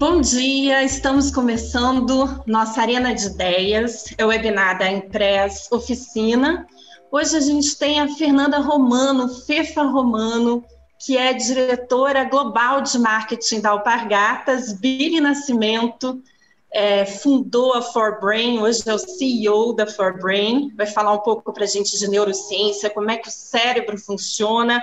Bom dia, estamos começando nossa Arena de Ideias, é o webinar da Impress Oficina. Hoje a gente tem a Fernanda Romano, Fefa Romano, que é diretora global de marketing da Alpargatas, Billy Nascimento, é, fundou a ForBrain, hoje é o CEO da ForBrain, vai falar um pouco para a gente de neurociência, como é que o cérebro funciona,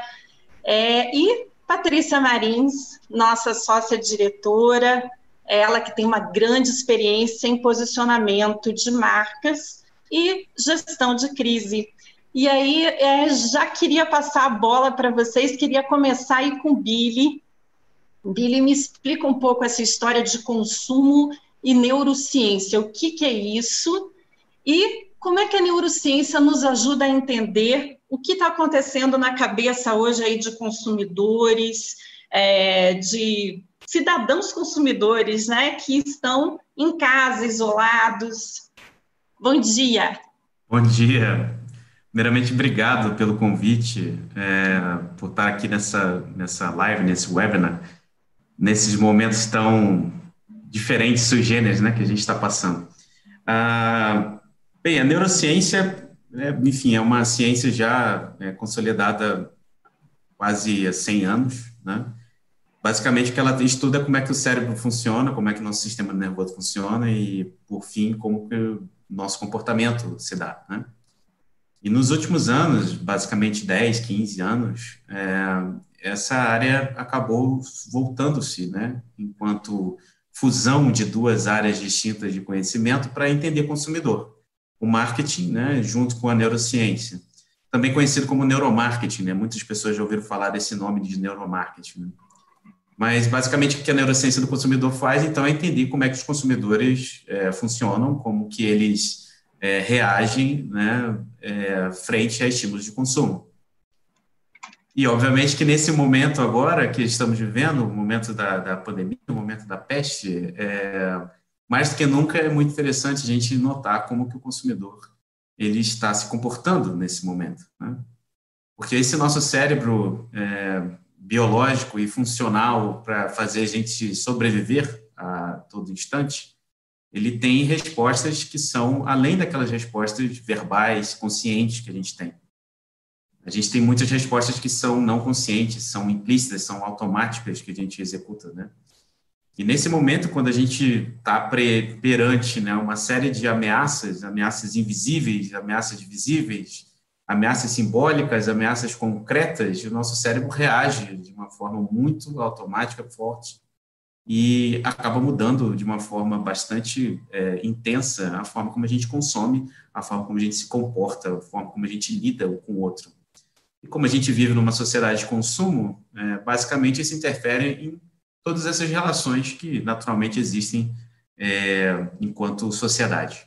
é, e Patrícia Marins, nossa sócia diretora, ela que tem uma grande experiência em posicionamento de marcas e gestão de crise. E aí, é, já queria passar a bola para vocês, queria começar aí com o Billy. Billy, me explica um pouco essa história de consumo e neurociência. O que, que é isso? E como é que a neurociência nos ajuda a entender o que está acontecendo na cabeça hoje aí de consumidores, é, de cidadãos consumidores, né, que estão em casa, isolados. Bom dia. Bom dia. Primeiramente, obrigado pelo convite, é, por estar aqui nessa, nessa live, nesse webinar, nesses momentos tão diferentes, sugêneres, né, que a gente está passando. Ah, bem, a neurociência, é, enfim, é uma ciência já é, consolidada quase há 100 anos, né? Basicamente, que ela estuda como é que o cérebro funciona, como é que o nosso sistema nervoso funciona e, por fim, como que o nosso comportamento se dá, né? E nos últimos anos, basicamente 10, 15 anos, é, essa área acabou voltando-se, né? Enquanto fusão de duas áreas distintas de conhecimento para entender consumidor. O marketing, né, junto com a neurociência. Também conhecido como neuromarketing, né? Muitas pessoas já ouviram falar desse nome de neuromarketing. Né? Mas, basicamente, o que a neurociência do consumidor faz, então, é entender como é que os consumidores é, funcionam, como que eles é, reagem né, é, frente a estímulos de consumo. E, obviamente, que nesse momento agora que estamos vivendo, o momento da, da pandemia, o momento da peste, é, mais do que nunca é muito interessante a gente notar como que o consumidor ele está se comportando nesse momento. Né? Porque esse nosso cérebro é, biológico e funcional para fazer a gente sobreviver a todo instante, ele tem respostas que são além daquelas respostas verbais, conscientes que a gente tem. A gente tem muitas respostas que são não conscientes, são implícitas, são automáticas que a gente executa, né? E nesse momento, quando a gente está perante né, uma série de ameaças, ameaças invisíveis, ameaças visíveis, ameaças simbólicas, ameaças concretas, o nosso cérebro reage de uma forma muito automática, forte, e acaba mudando de uma forma bastante é, intensa a forma como a gente consome, a forma como a gente se comporta, a forma como a gente lida com o outro. E como a gente vive numa sociedade de consumo, é, basicamente isso interfere em todas essas relações que naturalmente existem é, enquanto sociedade.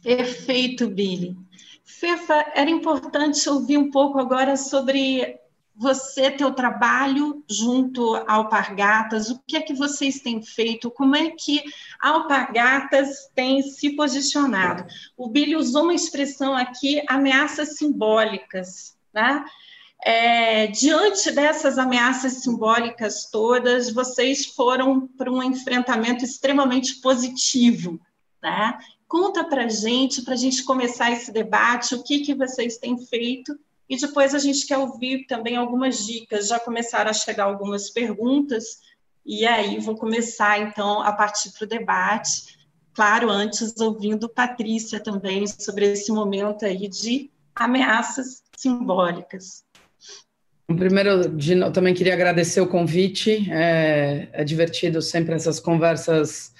Perfeito, Billy. Fefa, era importante ouvir um pouco agora sobre você, teu trabalho junto ao Alpargatas, o que é que vocês têm feito, como é que a Alpargatas tem se posicionado? O Billy usou uma expressão aqui, ameaças simbólicas, né? É, diante dessas ameaças simbólicas todas, vocês foram para um enfrentamento extremamente positivo, né? Conta para gente, para a gente começar esse debate, o que, que vocês têm feito e depois a gente quer ouvir também algumas dicas. Já começaram a chegar algumas perguntas, e aí vou começar, então, a partir para o debate. Claro, antes ouvindo Patrícia também sobre esse momento aí de ameaças simbólicas. Primeiro, de, também queria agradecer o convite. É, é divertido sempre essas conversas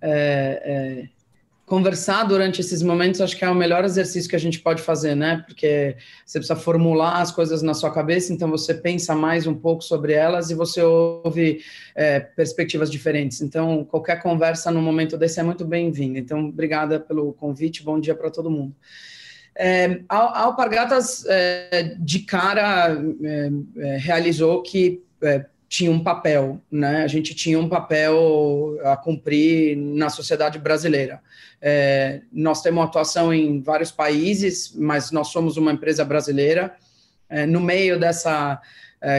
é, é, conversar durante esses momentos acho que é o melhor exercício que a gente pode fazer, né? Porque você precisa formular as coisas na sua cabeça, então você pensa mais um pouco sobre elas e você ouve é, perspectivas diferentes. Então, qualquer conversa no momento desse é muito bem-vinda. Então, obrigada pelo convite, bom dia para todo mundo. É, a Alpargatas, é, de cara, é, realizou que tinha um papel, né? A gente tinha um papel a cumprir na sociedade brasileira. Nós temos atuação em vários países, mas nós somos uma empresa brasileira. No meio dessa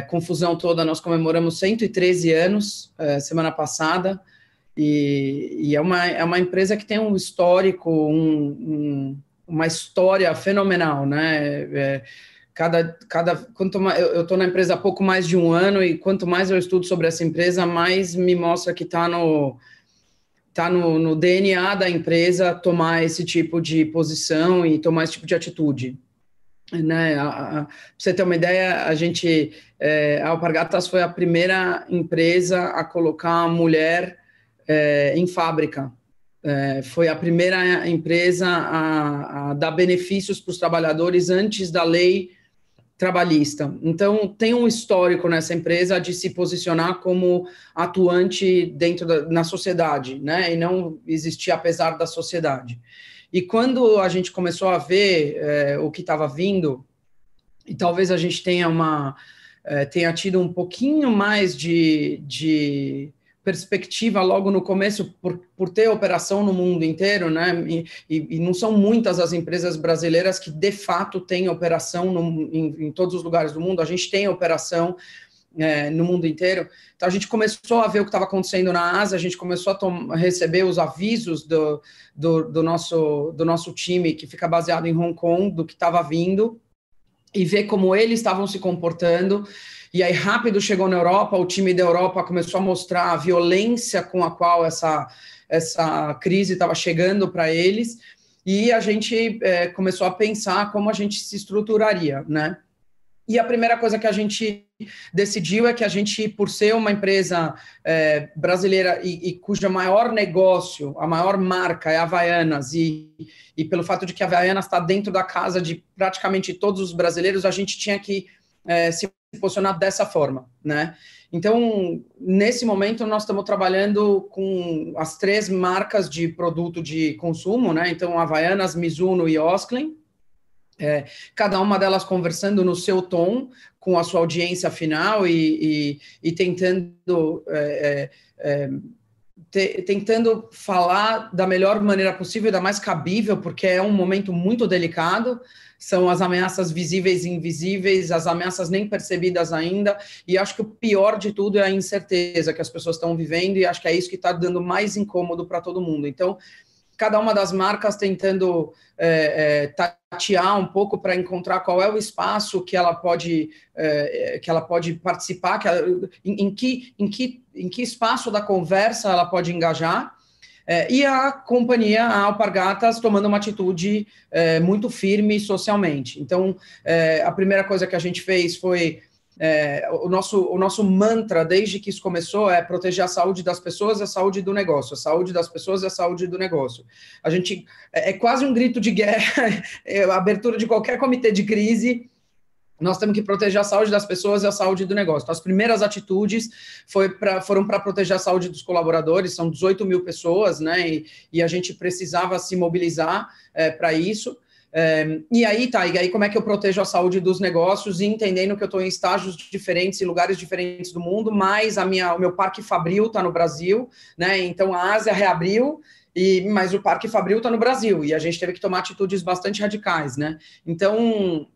confusão toda, nós comemoramos 113 anos semana passada, e, e, é, uma, é uma empresa que tem um histórico, um, um, uma história fenomenal, né? É, cada, cada, quanto mais, eu estou na empresa há pouco mais de um ano, e quanto mais eu estudo sobre essa empresa, mais me mostra que está no, tá no, no DNA da empresa tomar esse tipo de posição e tomar esse tipo de atitude né? Para você ter uma ideia, a gente, é, a Alpargatas foi a primeira empresa a colocar a mulher é, em fábrica. É, foi a primeira empresa a, a dar benefícios para os trabalhadores antes da lei trabalhista. Então, tem um histórico nessa empresa de se posicionar como atuante dentro da na sociedade, né? E não existir apesar da sociedade. E quando a gente começou a ver é, o que estava vindo, e talvez a gente tenha uma é, tenha tido um pouquinho mais de, de perspectiva logo no começo por, por ter operação no mundo inteiro, né? E, e, e, não são muitas as empresas brasileiras que de fato têm operação no, em, em, todos os lugares do mundo. A gente tem operação é, no mundo inteiro. Então a gente começou a ver o que estava acontecendo na Ásia, a gente começou a receber os avisos do, do, do, nosso, do nosso time que fica baseado em Hong Kong, do que estava vindo, e ver como eles estavam se comportando. E aí, rápido chegou na Europa, o time da Europa começou a mostrar a violência com a qual essa, essa crise estava chegando para eles, e a gente é, começou a pensar como a gente se estruturaria, né? E a primeira coisa que a gente decidiu é que a gente, por ser uma empresa é, brasileira e, e, cuja maior negócio, a maior marca é a Havaianas, e, e pelo fato de que a Havaianas está dentro da casa de praticamente todos os brasileiros, a gente tinha que é, se posicionar dessa forma, né? Então, nesse momento, nós estamos trabalhando com as três marcas de produto de consumo, né? Então, Havaianas, Mizuno e Osklen, é, cada uma delas conversando no seu tom com a sua audiência final e, e, e tentando é, é, é, te, tentando falar da melhor maneira possível, da mais cabível, porque é um momento muito delicado. São as ameaças visíveis e invisíveis, as ameaças nem percebidas ainda, e acho que o pior de tudo é a incerteza que as pessoas estão vivendo, e acho que é isso que está dando mais incômodo para todo mundo. Então, cada uma das marcas tentando é, é, tatear um pouco para encontrar qual é o espaço que ela pode é, é que ela pode participar, que ela, em, em, que, em, que, em que espaço da conversa ela pode engajar. É, e a companhia, a Alpargatas, tomando uma atitude é, muito firme socialmente. Então, a primeira coisa que a gente fez foi é, o, nosso, o nosso mantra, desde que isso começou, é proteger a saúde das pessoas a saúde do negócio, a saúde das pessoas e a saúde do negócio. A gente é, é quase um grito de guerra, é, a abertura de qualquer comitê de crise. Nós temos que proteger a saúde das pessoas e a saúde do negócio. Então, as primeiras atitudes pra, foram para proteger a saúde dos colaboradores, são 18 mil pessoas, né? E, e a gente precisava se mobilizar é, para isso. É, e aí, tá, e aí como é que eu protejo a saúde dos negócios, entendendo que eu estou em estágios diferentes, em lugares diferentes do mundo, mas a minha, o meu parque Fabril está no Brasil, né? Então a Ásia reabriu, e, mas o Parque Fabril está no Brasil, e a gente teve que tomar atitudes bastante radicais, né? Então,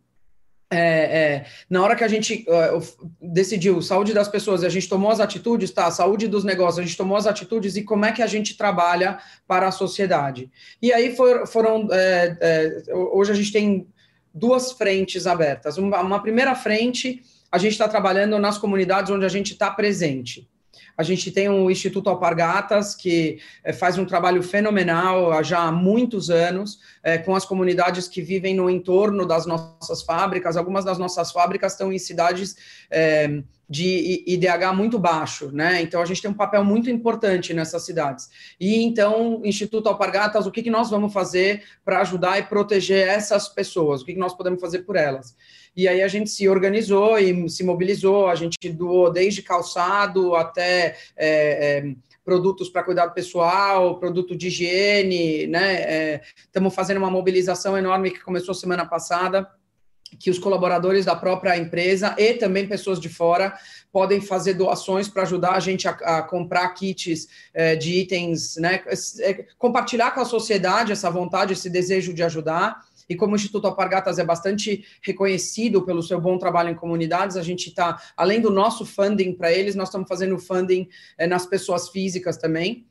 é, é, na hora que a gente uh, decidiu saúde das pessoas, a gente tomou as atitudes, tá? Saúde dos negócios, a gente tomou as atitudes e como é que a gente trabalha para a sociedade. E aí for, foram. É, é hoje a gente tem duas frentes abertas. Uma, uma primeira frente, a gente está trabalhando nas comunidades onde a gente está presente. A gente tem o Instituto Alpargatas, que é, faz um trabalho fenomenal já há muitos anos, é, com as comunidades que vivem no entorno das nossas fábricas. Algumas das nossas fábricas estão em cidades é, de IDH muito baixo, né? Então a gente tem um papel muito importante nessas cidades. E então, Instituto Alpargatas, o que, que nós vamos fazer para ajudar e proteger essas pessoas? O que, que nós podemos fazer por elas? E aí a gente se organizou e se mobilizou, a gente doou desde calçado até é, é, produtos para cuidado pessoal, produto de higiene, né? Estamos é, fazendo uma mobilização enorme que começou semana passada que os colaboradores da própria empresa e também pessoas de fora podem fazer doações para ajudar a gente a, a comprar kits é, de itens, né? É, compartilhar com a sociedade essa vontade, esse desejo de ajudar e como o Instituto Alpargatas é bastante reconhecido pelo seu bom trabalho em comunidades, a gente está, além do nosso funding para eles, nós estamos fazendo funding é, nas pessoas físicas também.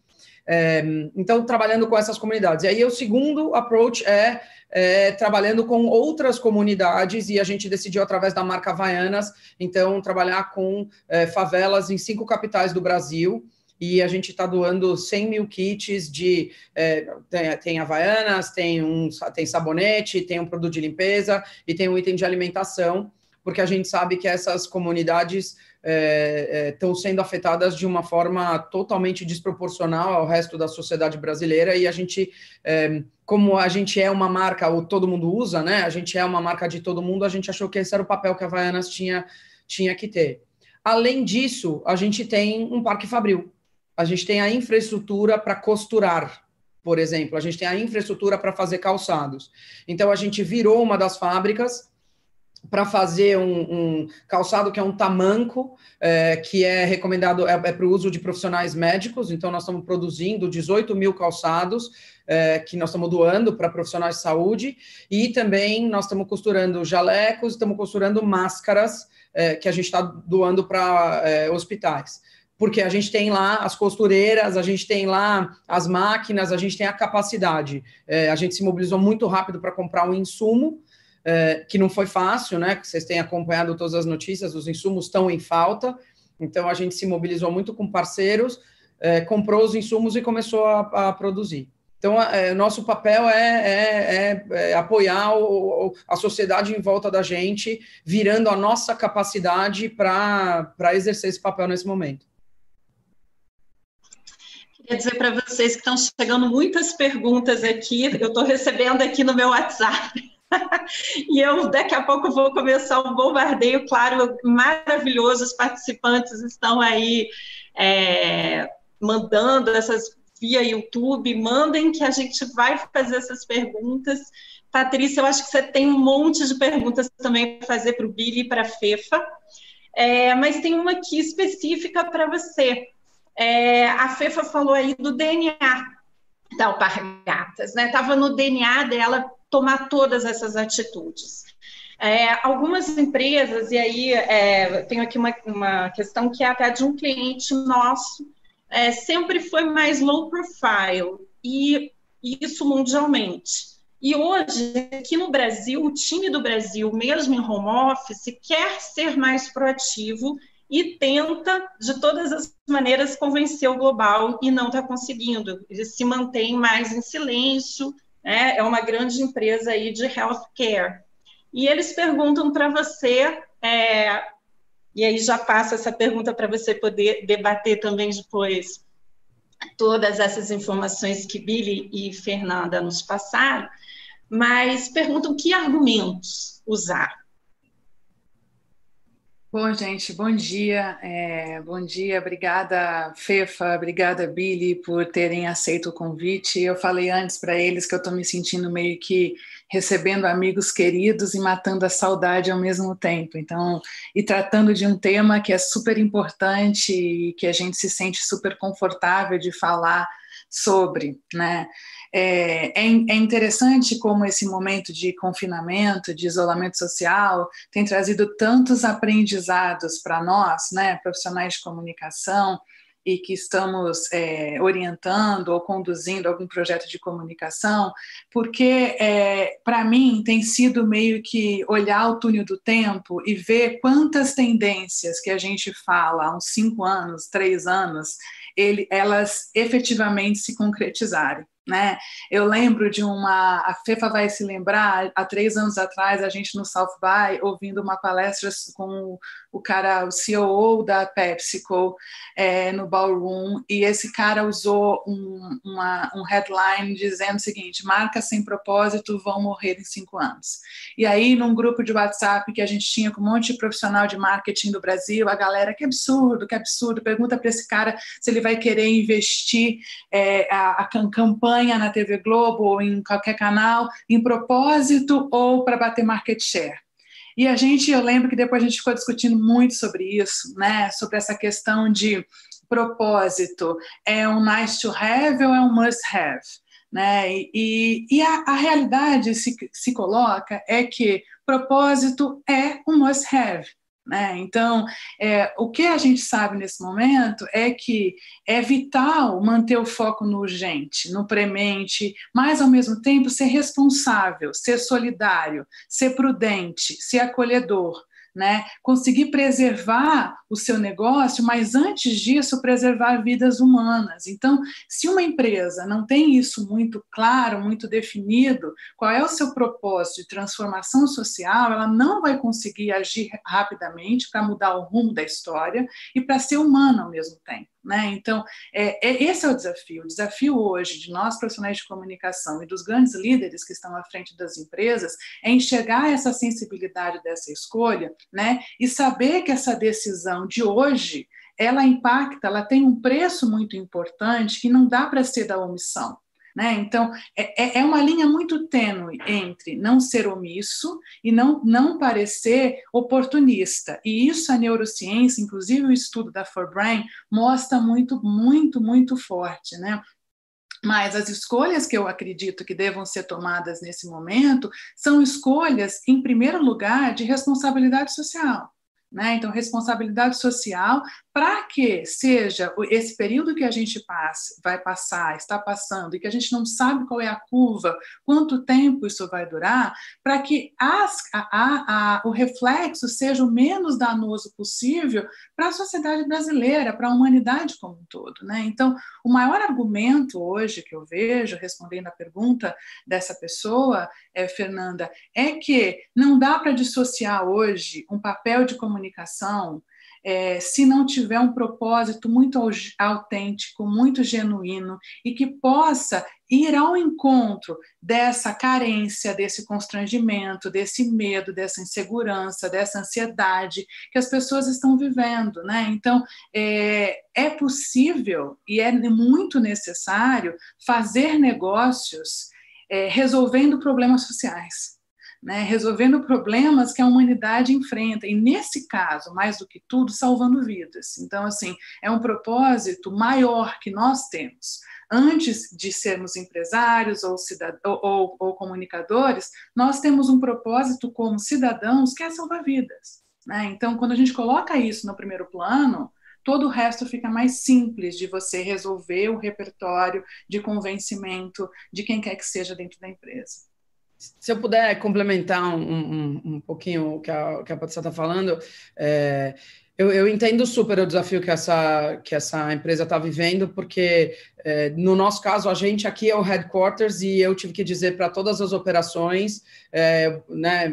É, então, trabalhando com essas comunidades. E aí, o segundo approach é, é, trabalhando com outras comunidades, e a gente decidiu, através da marca Havaianas, então, trabalhar com é, favelas em cinco capitais do Brasil. E a gente está doando 100 mil kits de. É, tem, tem Havaianas, tem, um, tem sabonete, tem um produto de limpeza e tem um item de alimentação, porque a gente sabe que essas comunidades estão é, é, sendo afetadas de uma forma totalmente desproporcional ao resto da sociedade brasileira e a gente, é, como a gente é uma marca, ou todo mundo usa, né? A gente é uma marca de todo mundo, a gente achou que esse era o papel que a Havaianas tinha, tinha que ter. Além disso, a gente tem um parque fabril. A gente tem a infraestrutura para costurar, por exemplo. A gente tem a infraestrutura para fazer calçados. Então, a gente virou uma das fábricas para fazer um, um, calçado que é um tamanco, é, que é recomendado, é, é para o uso de profissionais médicos, então nós estamos produzindo 18 mil calçados, é, que nós estamos doando para profissionais de saúde, e também nós estamos costurando jalecos, estamos costurando máscaras, é, que a gente está doando para é, hospitais porque a gente tem lá as costureiras, a gente tem lá as máquinas, a gente tem a capacidade. É, a gente se mobilizou muito rápido para comprar um insumo, é, que não foi fácil, né? Que vocês têm acompanhado todas as notícias, os insumos estão em falta, então a gente se mobilizou muito com parceiros, é, comprou os insumos e começou a, a produzir. Então, é, nosso papel é, é, é, é apoiar o, a sociedade em volta da gente, virando a nossa capacidade para exercer esse papel nesse momento. Queria dizer para vocês que estão chegando muitas perguntas aqui, eu estou recebendo aqui no meu WhatsApp. e eu daqui a pouco vou começar um bombardeio, claro, maravilhoso. Os participantes estão aí é, mandando essas via YouTube, mandem que a gente vai fazer essas perguntas. Patrícia, eu acho que você tem um monte de perguntas também para fazer para o Billy e para a Fefa, é, mas tem uma aqui específica para você. É, a Fefa falou aí do DNA da Alpargatas, né? Estava no DNA dela tomar todas essas atitudes. É, algumas empresas, e aí é, tenho aqui uma, uma, questão que é até de um cliente nosso, é, sempre foi mais low profile, e isso mundialmente. E hoje, aqui no Brasil, o time do Brasil, mesmo em home office, quer ser mais proativo e tenta, de todas as maneiras, convencer o global e não está conseguindo. Ele se mantém mais em silêncio, né? é uma grande empresa aí de healthcare. E eles perguntam para você, é, e aí já passa essa pergunta para você poder debater também depois todas essas informações que Billy e Fernanda nos passaram, mas perguntam que argumentos usar. Bom, gente, bom dia. É, bom dia, obrigada, Fefa, obrigada, Billy, por terem aceito o convite. Eu falei antes para eles que eu estou me sentindo meio que recebendo amigos queridos e matando a saudade ao mesmo tempo. Então, e tratando de um tema que é super importante e que a gente se sente super confortável de falar sobre, né? É, é, é, interessante como esse momento de confinamento, de isolamento social, tem trazido tantos aprendizados para nós, né, profissionais de comunicação, e que estamos é, orientando ou conduzindo algum projeto de comunicação, porque é, para mim tem sido meio que olhar o túnel do tempo e ver quantas tendências que a gente fala há uns cinco anos, três anos, ele, elas efetivamente se concretizarem. Né? Eu lembro de uma, a Fefa vai se lembrar, há três anos atrás, a gente no South By, ouvindo uma palestra com o cara, o CEO da PepsiCo, é, no ballroom, e esse cara usou um, uma, um headline dizendo o seguinte: marcas sem propósito vão morrer em cinco anos. E aí, num grupo de WhatsApp que a gente tinha com um monte de profissional de marketing do Brasil, a galera, que absurdo, que absurdo, pergunta para esse cara se ele vai querer investir é, a, a campanha na TV Globo ou em qualquer canal em propósito ou para bater market share. E a gente, eu lembro que depois a gente ficou discutindo muito sobre isso, né? Sobre essa questão de propósito. É um nice to have ou é um must have? Né? E, e a, a realidade se, se coloca é que propósito é um must-have. Né? Então, é, o que a gente sabe nesse momento é que é vital manter o foco no urgente, no premente, mas ao mesmo tempo ser responsável, ser solidário, ser prudente, ser acolhedor né? Conseguir preservar o seu negócio, mas antes disso, preservar vidas humanas. Então, se uma empresa não tem isso muito claro, muito definido, qual é o seu propósito de transformação social, ela não vai conseguir agir rapidamente para mudar o rumo da história e para ser humana ao mesmo tempo. Né? Então, é, é, esse é o desafio. O desafio hoje de nós, profissionais de comunicação e dos grandes líderes que estão à frente das empresas, é enxergar essa sensibilidade dessa escolha né? e saber que essa decisão de hoje ela impacta, ela tem um preço muito importante que não dá para ser da omissão. Né? Então, é, é, é uma linha muito tênue entre não ser omisso e não, não parecer oportunista. E isso a neurociência, inclusive o estudo da Forbrain, mostra muito, muito, muito forte. Né? Mas as escolhas que eu acredito que devam ser tomadas nesse momento são escolhas, em primeiro lugar, de responsabilidade social. Né? Então, responsabilidade social para que seja esse período que a gente passa, vai passar, está passando, e que a gente não sabe qual é a curva, quanto tempo isso vai durar, para que as, a, a, o reflexo seja o menos danoso possível para a sociedade brasileira, para a humanidade como um todo. Né? Então, o maior argumento hoje que eu vejo, respondendo à pergunta dessa pessoa, é, Fernanda, é que não dá para dissociar hoje um papel de comunicação é, se não tiver um propósito muito autêntico, muito genuíno e que possa ir ao encontro dessa carência, desse constrangimento, desse medo, dessa insegurança, dessa ansiedade que as pessoas estão vivendo, né? Então é, é possível e é muito necessário fazer negócios é, resolvendo problemas sociais né, resolvendo problemas que a humanidade enfrenta, e nesse caso, mais do que tudo, salvando vidas. Então, assim, é um propósito maior que nós temos. Antes de sermos empresários ou, ou, ou, ou comunicadores, nós temos um propósito como cidadãos que é salvar vidas. Né? Então, quando a gente coloca isso no primeiro plano, todo o resto fica mais simples de você resolver o repertório de convencimento de quem quer que seja dentro da empresa. Se eu puder complementar um, um, um pouquinho o que a, que a Patrícia está falando, é, eu, eu, entendo super o desafio que essa, que essa empresa está vivendo, porque é, no nosso caso, a gente aqui é o headquarters e eu tive que dizer para todas as operações é, né,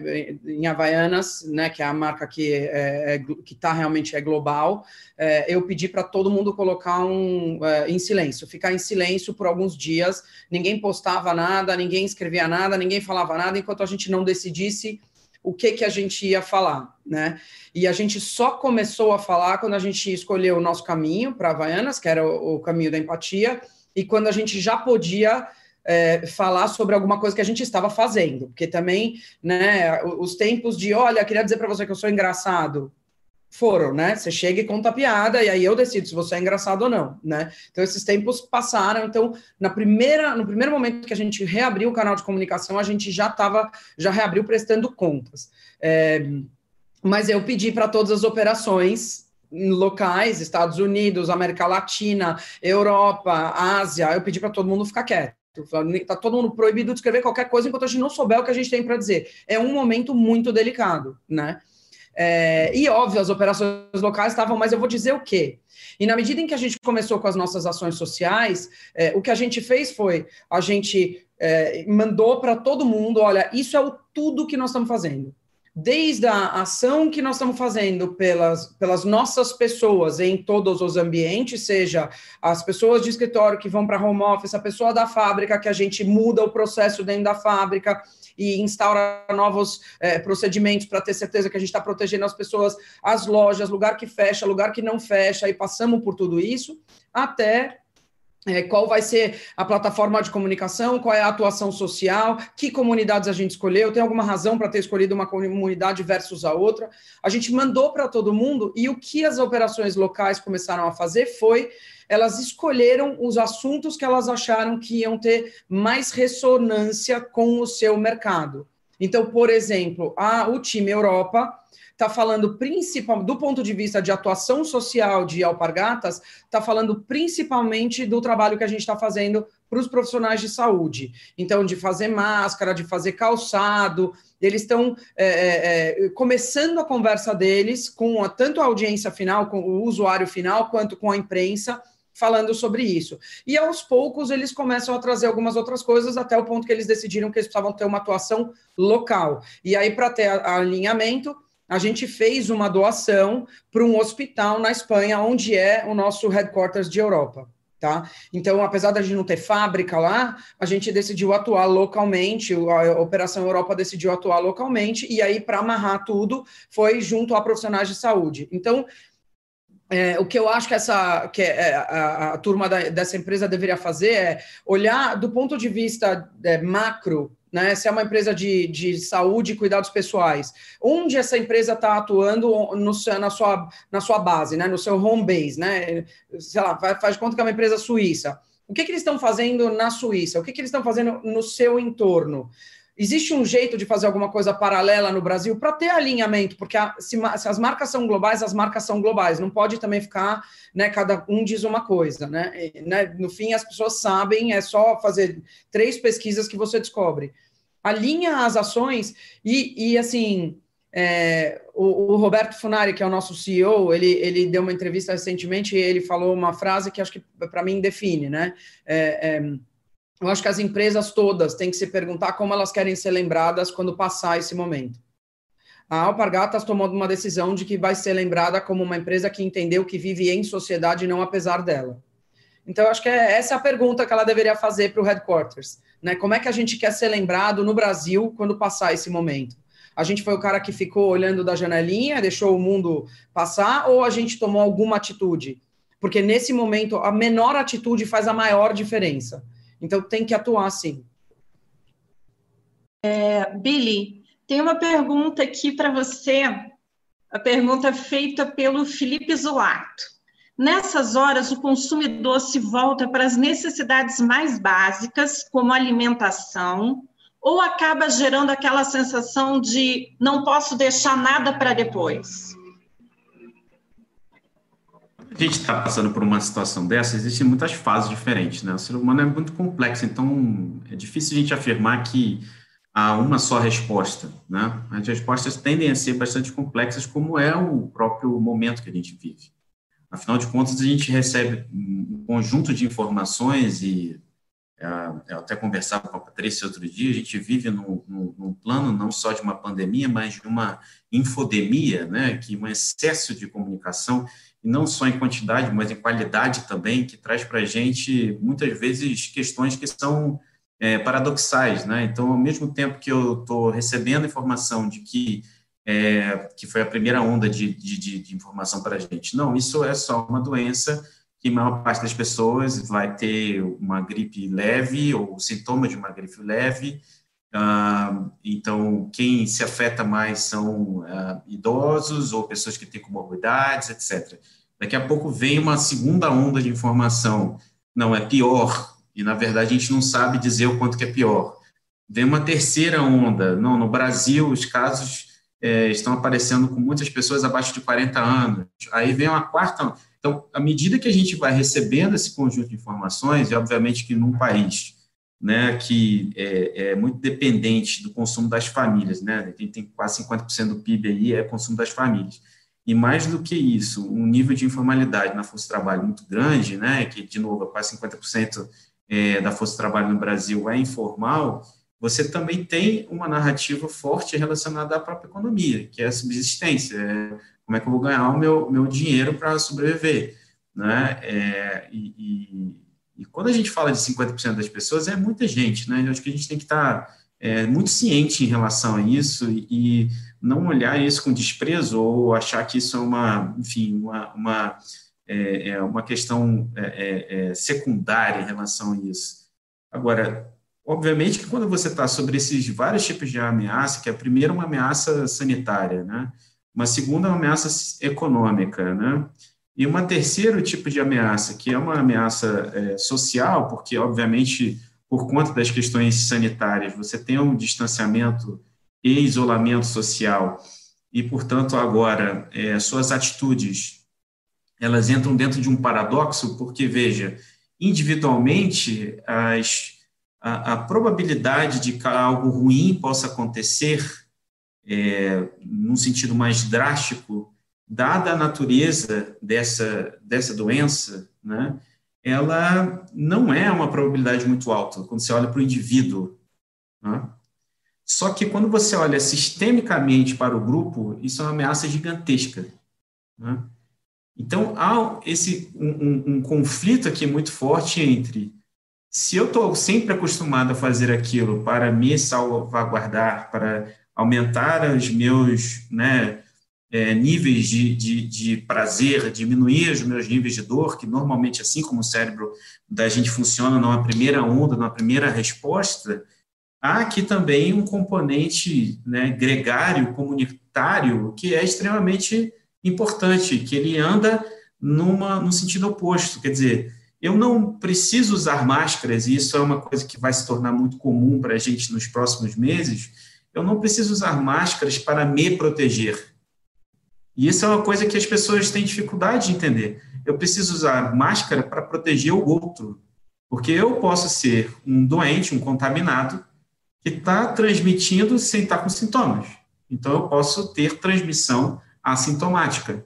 em Havaianas, né, que é a marca que é, é que está realmente é global, eu pedi para todo mundo colocar um em silêncio, ficar em silêncio por alguns dias, ninguém postava nada, ninguém escrevia nada, ninguém falava nada, enquanto a gente não decidisse o que que a gente ia falar, né? E a gente só começou a falar quando a gente escolheu o nosso caminho para Havaianas, que era o, o, caminho da empatia, e quando a gente já podia é, falar sobre alguma coisa que a gente estava fazendo, porque também, né, os tempos de, olha, queria dizer para você que eu sou engraçado, foram, né? Você chega e conta a piada e aí eu decido se você é engraçado ou não, né? Então esses tempos passaram. Então na primeira, no primeiro momento que a gente reabriu o canal de comunicação, a gente já estava, já reabriu prestando contas. É, mas eu pedi para todas as operações locais, Estados Unidos, América Latina, Europa, Ásia, eu pedi para todo mundo ficar quieto. Está todo mundo proibido de escrever qualquer coisa enquanto a gente não souber o que a gente tem para dizer. É um momento muito delicado, né? É, e óbvio, as operações locais estavam, mas eu vou dizer o quê? E na medida em que a gente começou com as nossas ações sociais, é, o que a gente fez foi a gente é, mandou para todo mundo: olha, isso é o tudo que nós estamos fazendo desde a ação que nós estamos fazendo pelas, pelas nossas pessoas em todos os ambientes, seja as pessoas de escritório que vão para home office, a pessoa da fábrica, que a gente muda o processo dentro da fábrica e instaura novos é, procedimentos para ter certeza que a gente está protegendo as pessoas, as lojas, lugar que fecha, lugar que não fecha, e passamos por tudo isso, até é, qual vai ser a plataforma de comunicação, qual é a atuação social, que comunidades a gente escolheu, tem alguma razão para ter escolhido uma comunidade versus a outra. A gente mandou para todo mundo e o que as operações locais começaram a fazer foi elas escolheram os assuntos que elas acharam que iam ter mais ressonância com o seu mercado. Então, por exemplo, a, o time Europa está falando principalmente, do ponto de vista de atuação social de alpargatas, está falando principalmente do trabalho que a gente está fazendo para os profissionais de saúde. Então, de fazer máscara, de fazer calçado, eles estão é, é, é, começando a conversa deles com a, tanto a audiência final, com o usuário final, quanto com a imprensa, falando sobre isso. E aos poucos eles começam a trazer algumas outras coisas, até o ponto que eles decidiram que eles precisavam ter uma atuação local. E aí, para ter alinhamento, a gente fez uma doação para um hospital na Espanha, onde é o nosso headquarters de Europa. Tá? Então, apesar da gente não ter fábrica lá, a gente decidiu atuar localmente, a Operação Europa decidiu atuar localmente, e aí, para amarrar tudo, foi junto a profissionais de saúde. Então, é, o que eu acho que essa que é, a, a, turma da, dessa empresa deveria fazer é olhar do ponto de vista é, macro né? Se é uma empresa de, de saúde e cuidados pessoais, onde essa empresa está atuando no, na, sua, na sua base, né? no seu home base, né? Sei lá, faz conta que é uma empresa suíça. O que, que eles estão fazendo na Suíça? O que, que eles estão fazendo no seu entorno? Existe um jeito de fazer alguma coisa paralela no Brasil para ter alinhamento, porque a, se, se, as marcas são globais, as marcas são globais. Não pode também ficar, né? Cada um diz uma coisa, né? E, né no fim, as pessoas sabem, é só fazer três pesquisas que você descobre. Alinha as ações e, e assim. É, o, o, Roberto Funari, que é o nosso CEO, ele, ele deu uma entrevista recentemente e ele falou uma frase que acho que para mim define, né? É, é, eu acho que as empresas todas têm que se perguntar como elas querem ser lembradas quando passar esse momento. A Alpargatas tomou uma decisão de que vai ser lembrada como uma empresa que entendeu que vive em sociedade e não apesar dela. Então, eu acho que é, essa é a pergunta que ela deveria fazer para o headquarters. Né? Como é que a gente quer ser lembrado no Brasil quando passar esse momento? A gente foi o cara que ficou olhando da janelinha, deixou o mundo passar, ou a gente tomou alguma atitude? Porque nesse momento, a menor atitude faz a maior diferença. Então tem que atuar sim. É, Billy, tem uma pergunta aqui para você, a pergunta feita pelo Felipe Zulato. Nessas horas, o consumidor se volta para as necessidades mais básicas, como alimentação, ou acaba gerando aquela sensação de não posso deixar nada para depois? A gente está passando por uma situação dessa, existem muitas fases diferentes, né? O ser humano é muito complexo, então é difícil a gente afirmar que há uma só resposta, né? As respostas tendem a ser bastante complexas, como é o próprio momento que a gente vive. Afinal de contas, a gente recebe um conjunto de informações e eu até conversava com a Patrícia outro dia, a gente vive num, num, plano não só de uma pandemia, mas de uma infodemia, né, que um excesso de comunicação e não só em quantidade, mas em qualidade também, que traz para a gente, muitas vezes, questões que são é, paradoxais. Né? Então, ao mesmo tempo que eu estou recebendo informação de que, é, que foi a primeira onda de, de, de informação para a gente, não, isso é só uma doença que a maior parte das pessoas vai ter uma gripe leve ou sintoma de uma gripe leve, ah, então, quem se afeta mais são ah, idosos ou pessoas que têm comorbidades, etc. Daqui a pouco vem uma segunda onda de informação. Não, é pior. E, na verdade, a gente não sabe dizer o quanto que é pior. Vem uma terceira onda. Não, no Brasil, os casos é, estão aparecendo com muitas pessoas abaixo de 40 anos. Aí vem uma quarta. Então, à medida que a gente vai recebendo esse conjunto de informações, e obviamente que num país né, que é, é, muito dependente do consumo das famílias, né, tem, quase 50% do PIB aí é consumo das famílias. E mais do que isso, um nível de informalidade na força de trabalho muito grande, né, que, de novo, é quase 50% é, da força de trabalho no Brasil é informal, você também tem uma narrativa forte relacionada à própria economia, que é a subsistência, é como é que eu vou ganhar o meu, meu dinheiro para sobreviver, né, é, e, e quando a gente fala de 50% das pessoas, é muita gente, né? Eu acho que a gente tem que estar é, muito ciente em relação a isso e, e, não olhar isso com desprezo ou achar que isso é uma, enfim, uma, uma é, é uma questão é, é, secundária em relação a isso. Agora, obviamente que quando você está sobre esses vários tipos de ameaça, que a primeira é uma ameaça sanitária, né? Uma segunda ameaça econômica, né? e uma terceiro tipo de ameaça, que é uma ameaça é, social, porque, obviamente, por conta das questões sanitárias, você tem um distanciamento e isolamento social, e, portanto, agora, é, suas atitudes, elas entram dentro de um paradoxo, porque, veja, individualmente, as, a, a probabilidade de que algo ruim possa acontecer, é, num sentido mais drástico, dada a natureza dessa, dessa doença, né, ela não é uma probabilidade muito alta quando você olha para o indivíduo. Né? Só que quando você olha sistemicamente para o grupo, isso é uma ameaça gigantesca. Né? Então, há esse, um, um, conflito aqui muito forte entre se eu estou sempre acostumado a fazer aquilo para me salvaguardar, para aumentar os meus né, é, níveis de, de, de, prazer, diminuir os meus níveis de dor, que normalmente, assim como o cérebro da gente funciona numa primeira onda, numa primeira resposta, há aqui também um componente né, gregário, comunitário, que é extremamente importante, que ele anda numa, no sentido oposto. Quer dizer, eu não preciso usar máscaras, e isso é uma coisa que vai se tornar muito comum para a gente nos próximos meses. Eu não preciso usar máscaras para me proteger. E isso é uma coisa que as pessoas têm dificuldade de entender. Eu preciso usar máscara para proteger o outro, porque eu posso ser um doente, um contaminado, que está transmitindo sem estar tá com sintomas. Então, eu posso ter transmissão assintomática.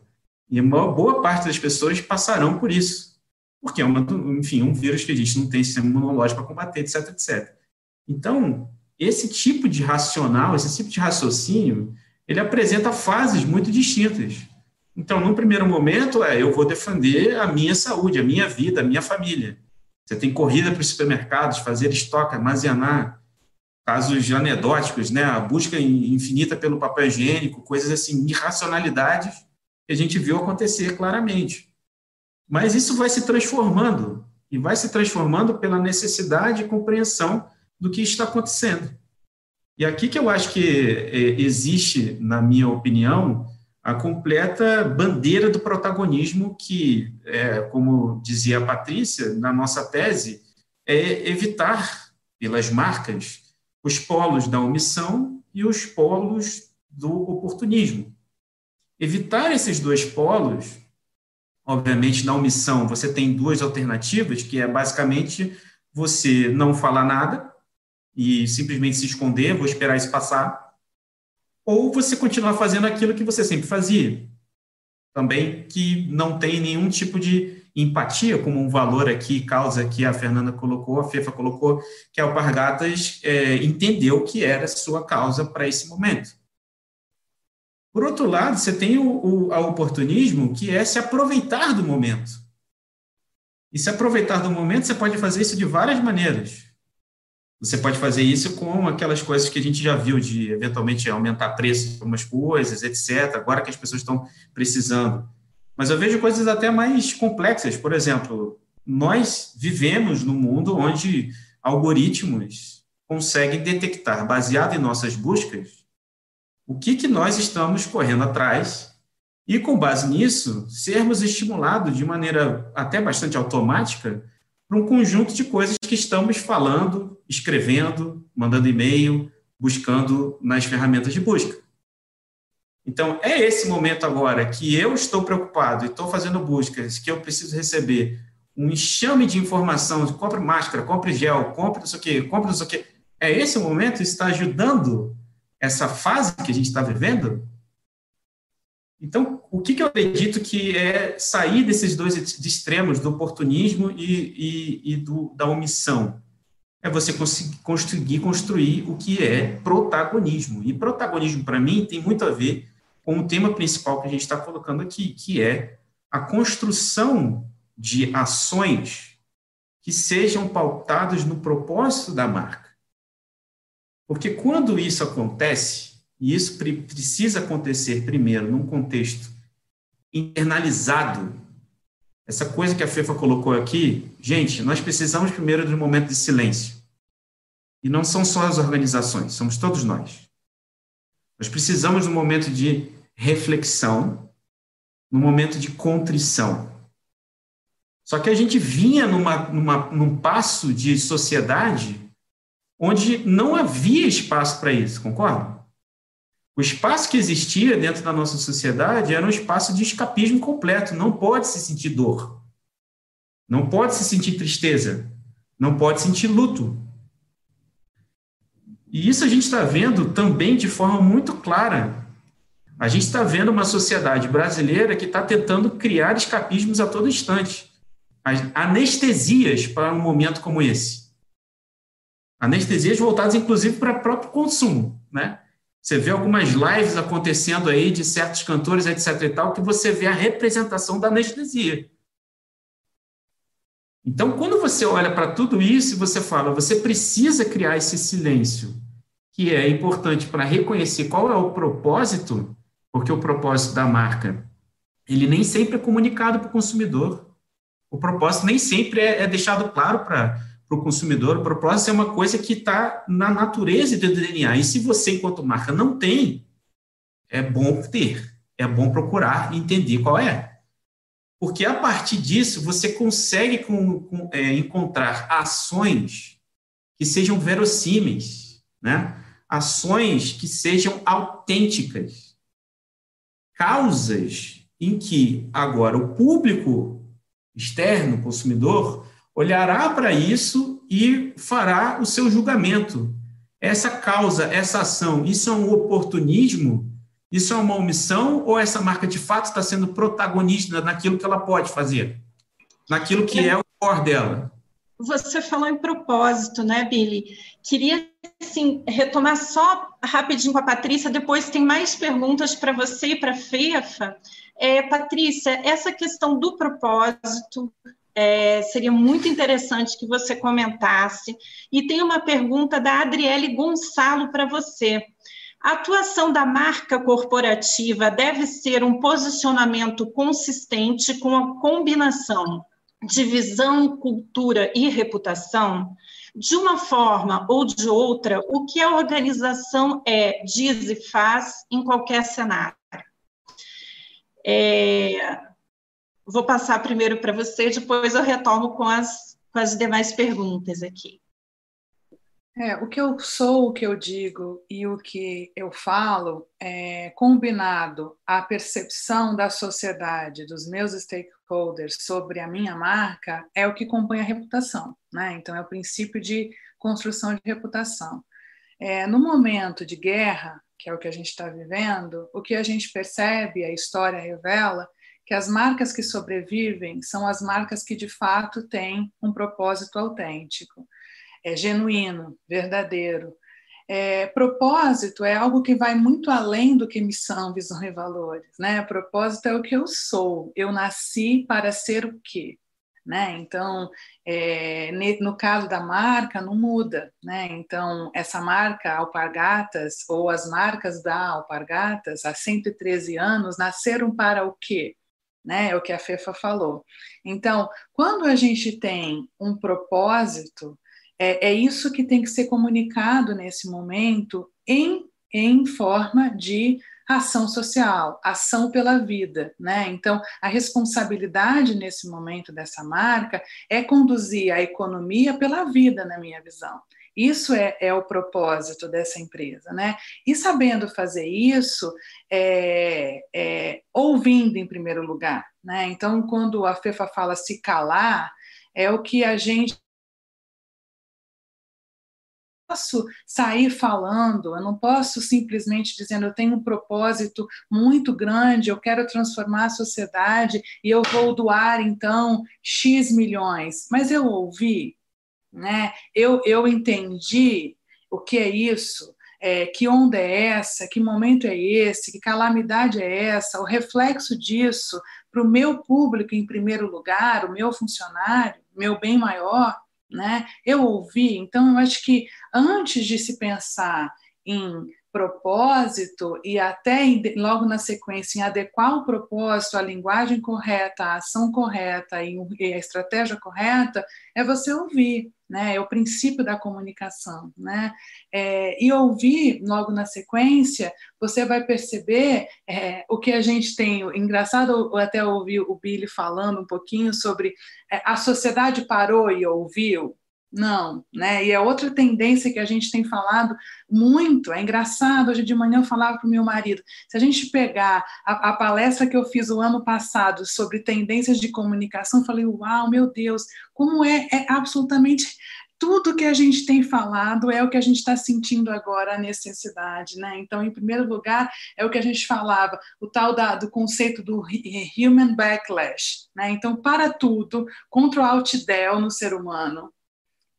E uma boa parte das pessoas passarão por isso, porque é uma, enfim, um vírus que a gente não tem sistema imunológico para combater, etc, etc. Então, esse tipo de racional, esse tipo de raciocínio, ele apresenta fases muito distintas. Então, no primeiro momento, é eu vou defender a minha saúde, a minha vida, a minha família. Você tem corrida para os supermercados, fazer estoque, armazenar, casos anedóticos, né? A busca infinita pelo papel higiênico, coisas assim, irracionalidades que a gente viu acontecer claramente. Mas isso vai se transformando e vai se transformando pela necessidade e compreensão do que está acontecendo. E aqui que eu acho que é, existe, na minha opinião, a completa bandeira do protagonismo que, é, como dizia a Patrícia, na nossa tese, é evitar, pelas marcas, os polos da omissão e os polos do oportunismo. Evitar esses dois polos, obviamente, na omissão, você tem duas alternativas, que é basicamente você não falar nada e simplesmente se esconder, vou esperar isso passar, ou você continuar fazendo aquilo que você sempre fazia, também que não tem nenhum tipo de empatia como um valor aqui, causa que a Fernanda colocou, a FEFA colocou, que a Alpargatas é, entendeu que era sua causa para esse momento. Por outro lado, você tem o, o oportunismo, que é se aproveitar do momento. E se aproveitar do momento, você pode fazer isso de várias maneiras. Você pode fazer isso com aquelas coisas que a gente já viu, de eventualmente aumentar preços de algumas coisas, etc., agora que as pessoas estão precisando. Mas eu vejo coisas até mais complexas. Por exemplo, nós vivemos num mundo onde algoritmos conseguem detectar, baseado em nossas buscas, o que, que nós estamos correndo atrás e, com base nisso, sermos estimulados de maneira até bastante automática para um conjunto de coisas que estamos falando, escrevendo, mandando e-mail, buscando nas ferramentas de busca. Então, é esse momento agora que eu estou preocupado e estou fazendo buscas, que eu preciso receber um enxame de informação, compre máscara, compre gel, compre não sei o quê, compre não sei o quê. É esse momento que está ajudando essa fase que a gente está vivendo? Então, o que, que eu acredito que é sair desses dois extremos, do oportunismo e, e, e do, da omissão? É você conseguir construir o que é protagonismo. E protagonismo, para mim, tem muito a ver com o tema principal que a gente está colocando aqui, que é a construção de ações que sejam pautadas no propósito da marca. Porque quando isso acontece, e isso precisa acontecer primeiro num contexto internalizado, essa coisa que a FEFA colocou aqui, gente, nós precisamos primeiro de um momento de silêncio. E não são só as organizações, somos todos nós. Nós precisamos de um momento de reflexão, num momento de contrição. Só que a gente vinha numa, numa, num passo de sociedade onde não havia espaço para isso, concorda? O espaço que existia dentro da nossa sociedade era um espaço de escapismo completo. Não pode se sentir dor. Não pode se sentir tristeza. Não pode sentir luto. E isso a gente está vendo também de forma muito clara. A gente está vendo uma sociedade brasileira que está tentando criar escapismos a todo instante. Anestesias para um momento como esse. Anestesias voltadas, inclusive, para o próprio consumo. Né? Você vê algumas lives acontecendo aí de certos cantores, etc. e tal, que você vê a representação da anestesia. Então, quando você olha para tudo isso e você fala, você precisa criar esse silêncio, que é importante para reconhecer qual é o propósito, porque o propósito da marca, ele nem sempre é comunicado para o consumidor. O propósito nem sempre é, é deixado claro para para o consumidor, o propósito é uma coisa que está na natureza do DNA. E se você, enquanto marca, não tem, é bom ter, é bom procurar entender qual é. Porque a partir disso, você consegue com, com, é, encontrar ações que sejam verossímeis, né? ações que sejam autênticas, causas em que agora o público externo, consumidor, olhará para isso e fará o seu julgamento. Essa causa, essa ação, isso é um oportunismo? Isso é uma omissão? Ou essa marca de fato está sendo protagonista naquilo que ela pode fazer? Naquilo que é o core dela? Você falou em propósito, né, Billy? Queria assim, retomar só rapidinho com a Patrícia, depois tem mais perguntas para você e para a FEFA. É, Patrícia, essa questão do propósito, é, seria muito interessante que você comentasse. E tem uma pergunta da Adriele Gonçalo para você. A atuação da marca corporativa deve ser um posicionamento consistente com a combinação de visão, cultura e reputação? De uma forma ou de outra, o que a organização é, diz e faz em qualquer cenário? É, vou passar primeiro para você, depois eu retomo com as, com as demais perguntas aqui. É, o que eu sou, o que eu digo e o que eu falo, é, combinado à percepção da sociedade, dos meus stakeholders sobre a minha marca, é o que compõe a reputação. Né? Então, é o princípio de construção de reputação. É, no momento de guerra, que é o que a gente está vivendo, o que a gente percebe, a história revela, que as marcas que sobrevivem são as marcas que de fato têm um propósito autêntico, é genuíno, verdadeiro. É, propósito é algo que vai muito além do que missão, visão e valores. Né? Propósito é o que eu sou. Eu nasci para ser o quê? Né? Então, é, no caso da marca, não muda. Né? Então, essa marca Alpargatas, ou as marcas da Alpargatas, há 113 anos, nasceram para o quê? Né? É o que a FEFA falou. Então, quando a gente tem um propósito, é, é isso que tem que ser comunicado nesse momento em, em forma de ação social, ação pela vida, né? Então, a responsabilidade nesse momento dessa marca é conduzir a economia pela vida, na minha visão. Isso é, é, o propósito dessa empresa, né? E sabendo fazer isso, é, é, ouvindo em primeiro lugar, né? Então, quando a FEFA fala se calar, é o que a gente posso sair falando, eu não posso simplesmente dizendo eu tenho um propósito muito grande, eu quero transformar a sociedade e eu vou doar então X milhões, mas eu ouvi, né? Eu, eu entendi o que é isso, é, que onda é essa, que momento é esse, que calamidade é essa, o reflexo disso para o meu público em primeiro lugar, o meu funcionário, meu bem maior, né? Eu ouvi, então eu acho que antes de se pensar em propósito e até logo na sequência em adequar o propósito à linguagem correta, à ação correta e a estratégia correta, é você ouvir, né? É o princípio da comunicação, né? É, e ouvir logo na sequência, você vai perceber é, o que a gente tem. Engraçado até ouvir o Billy falando um pouquinho sobre é, a sociedade parou e ouviu, não, né? E é outra tendência que a gente tem falado muito. É engraçado. Hoje de manhã eu falava para o meu marido: se a gente pegar a, a, palestra que eu fiz o ano passado sobre tendências de comunicação, eu falei: uau, meu Deus, como é, é absolutamente tudo que a gente tem falado é o que a gente está sentindo agora, a necessidade. Né? Então, em primeiro lugar, é o que a gente falava, o tal da, do conceito do human backlash. Né? Então, para tudo, contra o outdel no ser humano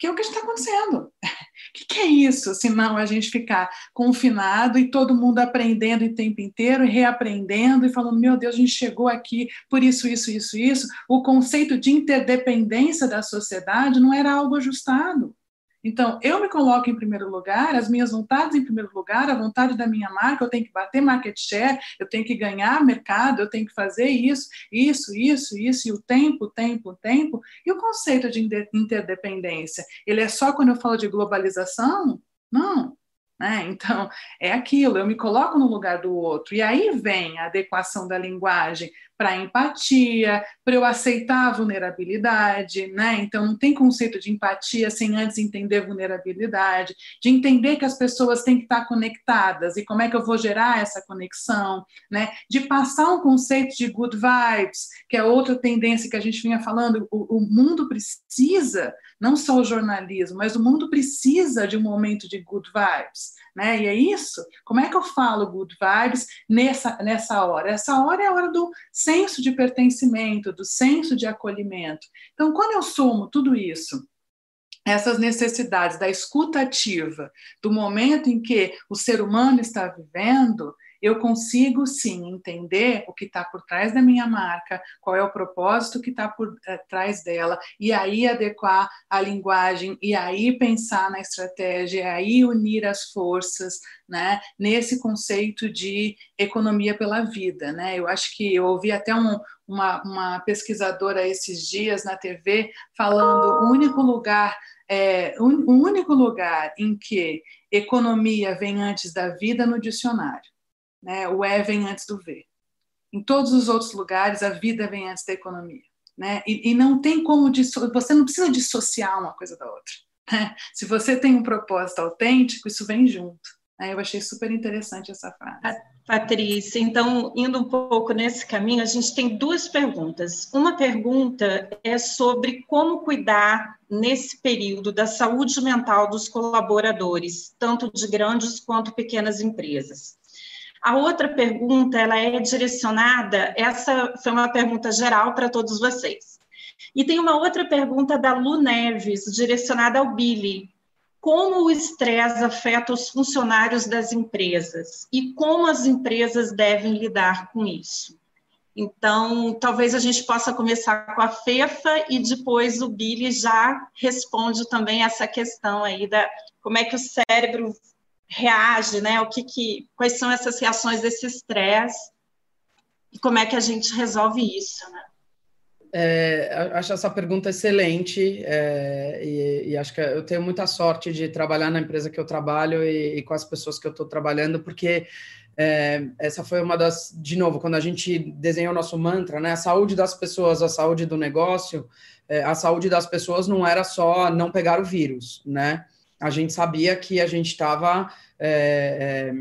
que é o que está acontecendo. O que, que, é isso, se não a gente ficar confinado e todo mundo aprendendo o tempo inteiro reaprendendo e falando, meu Deus, a gente chegou aqui por isso, isso, isso, isso. O conceito de interdependência da sociedade não era algo ajustado. Então, eu me coloco em primeiro lugar, as minhas vontades em primeiro lugar, a vontade da minha marca, eu tenho que bater market share, eu tenho que ganhar mercado, eu tenho que fazer isso, isso, isso, isso, e o tempo, tempo, tempo. E o conceito de interdependência, ele é só quando eu falo de globalização? Não. Né? Então, é aquilo, eu me coloco no lugar do outro. E aí vem a adequação da linguagem para empatia, para eu aceitar a vulnerabilidade, né? Então não tem conceito de empatia sem antes entender vulnerabilidade, de entender que as pessoas têm que estar conectadas e como é que eu vou gerar essa conexão, né? De passar um conceito de good vibes, que é outra tendência que a gente vinha falando, o, o mundo precisa, não só o jornalismo, mas o mundo precisa de um momento de good vibes né? E é isso. Como é que eu falo good vibes nessa, nessa hora? Essa hora é a hora do senso de pertencimento, do senso de acolhimento. Então, quando eu somo tudo isso, essas necessidades da escuta ativa, do momento em que o ser humano está vivendo, eu consigo sim entender o que está por trás da minha marca, qual é o propósito que está por uh, trás dela, e aí adequar a linguagem, e aí pensar na estratégia, e aí unir as forças, né, nesse conceito de economia pela vida. Né? Eu acho que eu ouvi até um, uma, uma pesquisadora esses dias na TV falando o único lugar é, o único lugar em que economia vem antes da vida no dicionário. Né? O é vem antes do V. Em todos os outros lugares, a vida vem antes da economia. Né? E, e não tem como você não precisa dissociar uma coisa da outra. Né? Se você tem um propósito autêntico, isso vem junto. Né? Eu achei super interessante essa frase. Patrícia, então, indo um pouco nesse caminho, a gente tem duas perguntas. Uma pergunta é sobre como cuidar, nesse período, da saúde mental dos colaboradores, tanto de grandes quanto pequenas empresas. A outra pergunta, ela é direcionada, essa foi uma pergunta geral para todos vocês. E tem uma outra pergunta da Lu Neves, direcionada ao Billy. Como o estresse afeta os funcionários das empresas e como as empresas devem lidar com isso? Então, talvez a gente possa começar com a FEFA e depois o Billy já responde também essa questão aí da como é que o cérebro reage, né? O que, que quais são essas reações desse estresse e como é que a gente resolve isso, né? É, acho essa pergunta excelente é, e, e, acho que eu tenho muita sorte de trabalhar na empresa que eu trabalho e, e com as pessoas que eu estou trabalhando, porque é, essa foi uma das, de novo, quando a gente desenhou nosso mantra, né? A saúde das pessoas, a saúde do negócio, é, a saúde das pessoas não era só não pegar o vírus, né? A gente sabia que a gente estava é,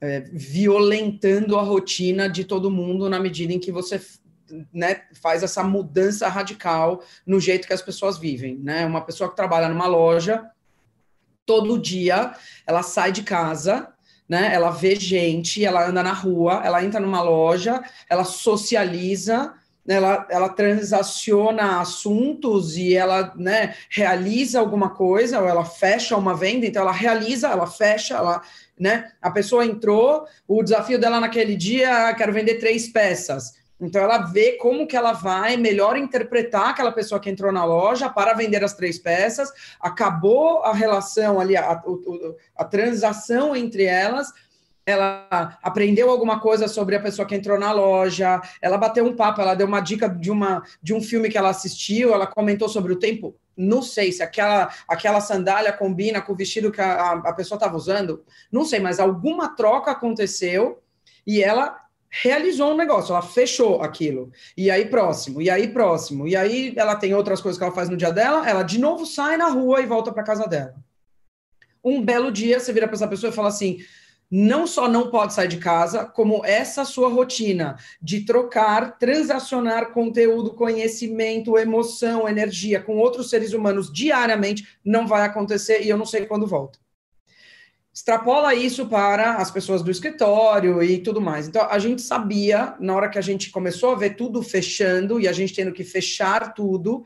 é, é, violentando a rotina de todo mundo na medida em que você né, faz essa mudança radical no jeito que as pessoas vivem. Né? Uma pessoa que trabalha numa loja, todo dia ela sai de casa, né? Ela vê gente, ela anda na rua, ela entra numa loja, ela socializa, ela, ela transaciona assuntos e ela né, realiza alguma coisa, ou ela fecha uma venda, então ela realiza, ela fecha, ela, né, a pessoa entrou, o desafio dela naquele dia, ah, quero vender três peças. Então ela vê como que ela vai melhor interpretar aquela pessoa que entrou na loja para vender as três peças, acabou a relação ali, a, a, a transação entre elas, ela aprendeu alguma coisa sobre a pessoa que entrou na loja, ela bateu um papo, ela deu uma dica de, uma, de um filme que ela assistiu, ela comentou sobre o tempo. Não sei se aquela, aquela sandália combina com o vestido que a, a pessoa estava usando, não sei, mas alguma troca aconteceu e ela realizou um negócio, ela fechou aquilo. E aí próximo, e aí próximo, e aí ela tem outras coisas que ela faz no dia dela, ela de novo sai na rua e volta para casa dela. Um belo dia você vira para essa pessoa e fala assim: não só não pode sair de casa, como essa sua rotina de trocar, transacionar conteúdo, conhecimento, emoção, energia com outros seres humanos diariamente não vai acontecer e eu não sei quando volta. Extrapola isso para as pessoas do escritório e tudo mais. Então, a gente sabia, na hora que a gente começou a ver tudo fechando e a gente tendo que fechar tudo,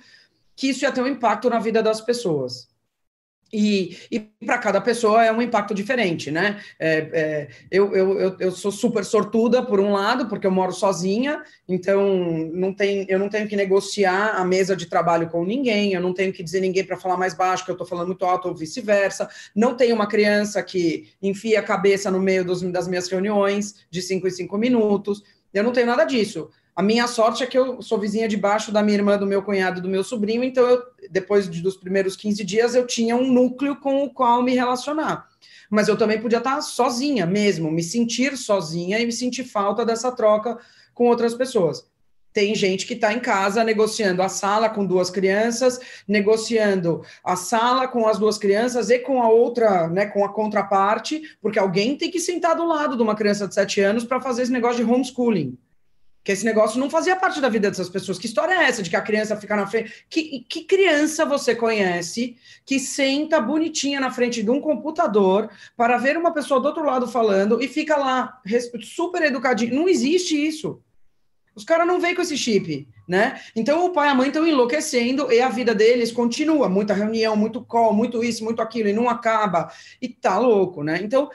que isso ia ter um impacto na vida das pessoas. E, e para cada pessoa é um impacto diferente, né? É, é, eu, eu, eu sou super sortuda, por um lado, porque eu moro sozinha, então não tem, eu não tenho que negociar a mesa de trabalho com ninguém, eu não tenho que dizer ninguém para falar mais baixo, que eu estou falando muito alto ou vice-versa. Não tenho uma criança que enfia a cabeça no meio dos, das minhas reuniões de cinco em cinco minutos. Eu não tenho nada disso. A minha sorte é que eu sou vizinha de baixo da minha irmã, do meu cunhado, do meu sobrinho, então eu, depois de, dos primeiros 15 dias eu tinha um núcleo com o qual me relacionar. Mas eu também podia estar sozinha mesmo, me sentir sozinha e me sentir falta dessa troca com outras pessoas. Tem gente que está em casa negociando a sala com duas crianças, negociando a sala com as duas crianças e com a outra, né, com a contraparte, porque alguém tem que sentar do lado de uma criança de 7 anos para fazer esse negócio de homeschooling que esse negócio não fazia parte da vida dessas pessoas. Que história é essa de que a criança fica na frente? Que, que criança você conhece que senta bonitinha na frente de um computador para ver uma pessoa do outro lado falando e fica lá super educadinho? Não existe isso. Os caras não vêm com esse chip, né? Então o pai e a mãe estão enlouquecendo e a vida deles continua. Muita reunião, muito call, muito isso, muito aquilo, e não acaba. E tá louco, né? Então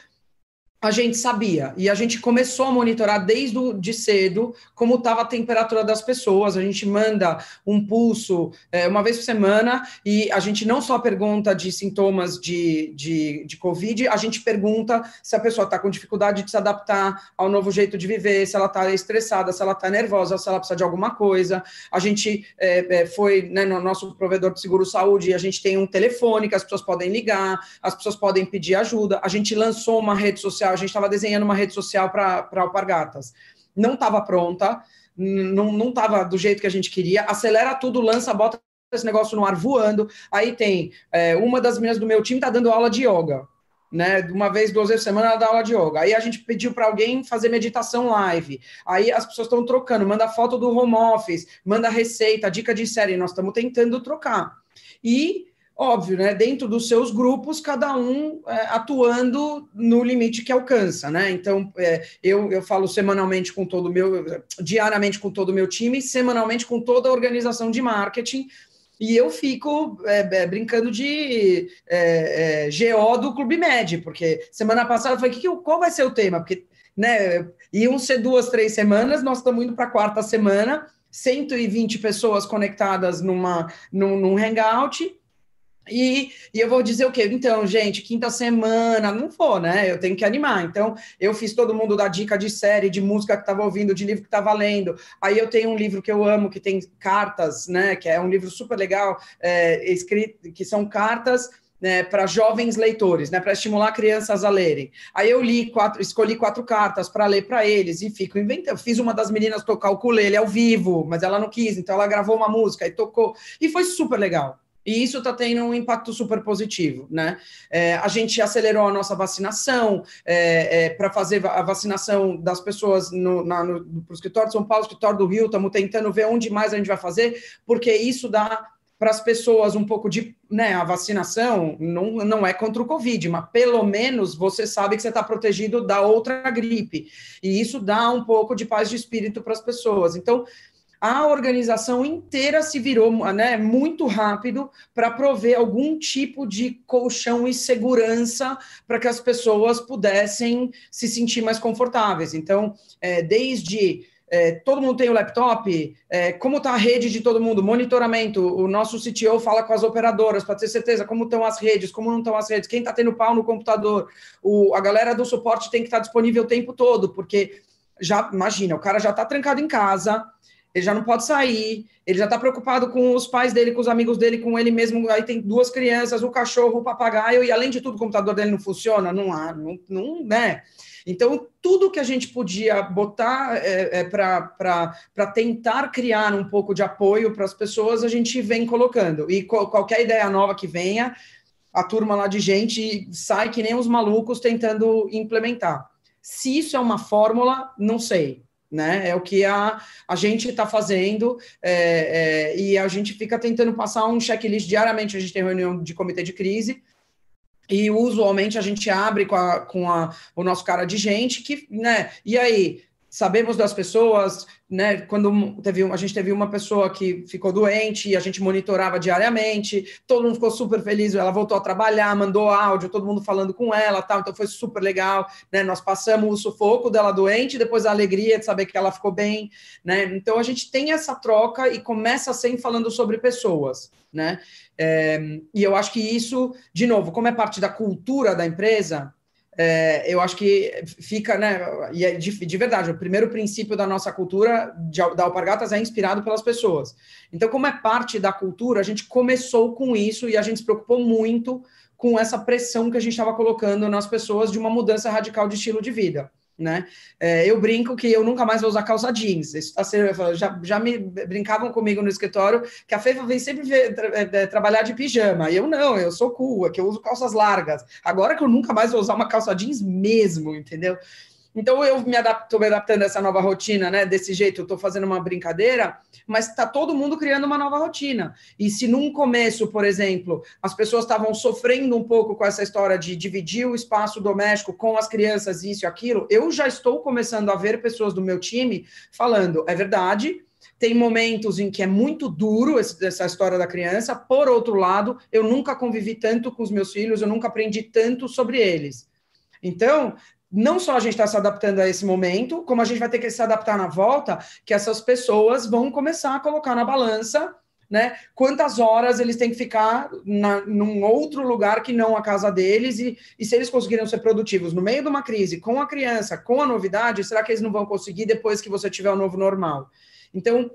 a gente sabia e a gente começou a monitorar desde o, de cedo como estava a temperatura das pessoas. A gente manda um pulso é, uma vez por semana e a gente não só pergunta de sintomas de, de, de Covid, a gente pergunta se a pessoa está com dificuldade de se adaptar ao novo jeito de viver, se ela está estressada, se ela está nervosa, se ela precisa de alguma coisa. A gente é, é, foi né, no nosso provedor de seguro saúde, a gente tem um telefone que as pessoas podem ligar, as pessoas podem pedir ajuda. A gente lançou uma rede social a gente estava desenhando uma rede social para Alpargatas. Não estava pronta, não estava do jeito que a gente queria. Acelera tudo, lança, bota esse negócio no ar voando. Aí tem é, uma das meninas do meu time está dando aula de yoga. Né, uma vez, duas vezes por semana, ela dá aula de yoga. Aí a gente pediu para alguém fazer meditação live. Aí as pessoas estão trocando, manda foto do home office, manda receita, dica de série. Nós estamos tentando trocar. E óbvio, né? Dentro dos seus grupos, cada um é, atuando no limite que alcança, né? Então, é, eu, eu falo semanalmente com todo o meu, diariamente com todo o meu time, semanalmente com toda a organização de marketing. E eu fico é, é brincando de é, é, GO do Clube Med, porque semana passada eu falei, que, que, qual vai ser o tema? Porque né, iam ser duas, três semanas, nós estamos indo para a quarta semana, 120 pessoas conectadas numa, num, num hangout, e, e, eu vou dizer o quê? Então, gente, quinta semana, não for, né? Eu tenho que animar. Então, eu fiz todo mundo dar dica de série, de música que estava ouvindo, de livro que estava lendo. Aí eu tenho um livro que eu amo, que tem cartas, né? Que é um livro super legal, é, escrito, que são cartas né, para jovens leitores, né, para estimular crianças a lerem. Aí eu li quatro, escolhi quatro cartas para ler para eles e fico inventando. Fiz uma das meninas tocar o ukulele ao vivo, mas ela não quis, então ela gravou uma música e tocou e foi super legal. E isso está tendo um impacto super positivo, né? É, a gente acelerou a nossa vacinação é, é, para fazer a vacinação das pessoas no, na, no, no escritório de São Paulo, escritório do Rio, estamos tentando ver onde mais a gente vai fazer, porque isso dá para as pessoas um pouco de, né, a vacinação não, não é contra o Covid, mas pelo menos você sabe que você está protegido da outra gripe, e isso dá um pouco de paz de espírito para as pessoas. Então, a organização inteira se virou né, muito rápido para prover algum tipo de colchão e segurança para que as pessoas pudessem se sentir mais confortáveis. Então, é, desde é, todo mundo tem o laptop, é, como está a rede de todo mundo, monitoramento, o nosso CTO fala com as operadoras para ter certeza como estão as redes, como não estão as redes, quem está tendo pau no computador, o, a galera do suporte tem que estar tá disponível o tempo todo, porque já, imagina, o cara já está trancado em casa, ele já não pode sair, ele já está preocupado com os pais dele, com os amigos dele, com ele mesmo. Aí tem duas crianças, o cachorro, o papagaio, e além de tudo, o computador dele não funciona, não há, não, não né? Então, tudo que a gente podia botar é, é, para tentar criar um pouco de apoio para as pessoas, a gente vem colocando. E co qualquer ideia nova que venha, a turma lá de gente sai que nem os malucos tentando implementar. Se isso é uma fórmula, não sei né? É o que a, a gente está fazendo é, é, e a gente fica tentando passar um checklist diariamente. A gente tem reunião de comitê de crise e usualmente a gente abre com, a, com a, o nosso cara de gente que, né? E aí, sabemos das pessoas, né? Quando teve, a gente teve uma pessoa que ficou doente e a gente monitorava diariamente, todo mundo ficou super feliz, ela voltou a trabalhar, mandou áudio, todo mundo falando com ela, tal, então foi super legal, né? Nós passamos o sufoco dela doente, depois a alegria de saber que ela ficou bem, né? Então a gente tem essa troca e começa sempre falando sobre pessoas, né? É, e eu acho que isso, de novo, como é parte da cultura da empresa, é, eu acho que fica, né? E é de, de, verdade, o primeiro princípio da nossa cultura de, da Alpargatas é inspirado pelas pessoas. Então, como é parte da cultura, a gente começou com isso e a gente se preocupou muito com essa pressão que a gente estava colocando nas pessoas de uma mudança radical de estilo de vida né? É, eu brinco que eu nunca mais vou usar calça jeans. Isso tá sendo, já, já me brincavam comigo no escritório que a Fefa vem sempre ver, tra, é, trabalhar de pijama. E eu não, eu sou cool, é que eu uso calças largas. Agora que eu nunca mais vou usar uma calça jeans mesmo, entendeu? Então eu me adapto, me adaptando a essa nova rotina, né? Desse jeito, eu estou fazendo uma brincadeira, mas está todo mundo criando uma nova rotina. E se num começo, por exemplo, as pessoas estavam sofrendo um pouco com essa história de dividir o espaço doméstico com as crianças, isso e aquilo, eu já estou começando a ver pessoas do meu time falando, é verdade, tem momentos em que é muito duro essa história da criança. Por outro lado, eu nunca convivi tanto com os meus filhos, eu nunca aprendi tanto sobre eles. Então, não só a gente está se adaptando a esse momento, como a gente vai ter que se adaptar na volta, que essas pessoas vão começar a colocar na balança, né? Quantas horas eles têm que ficar na, num outro lugar que não a casa deles, e, e se eles conseguirem ser produtivos no meio de uma crise, com a criança, com a novidade, será que eles não vão conseguir depois que você tiver o novo normal? Então,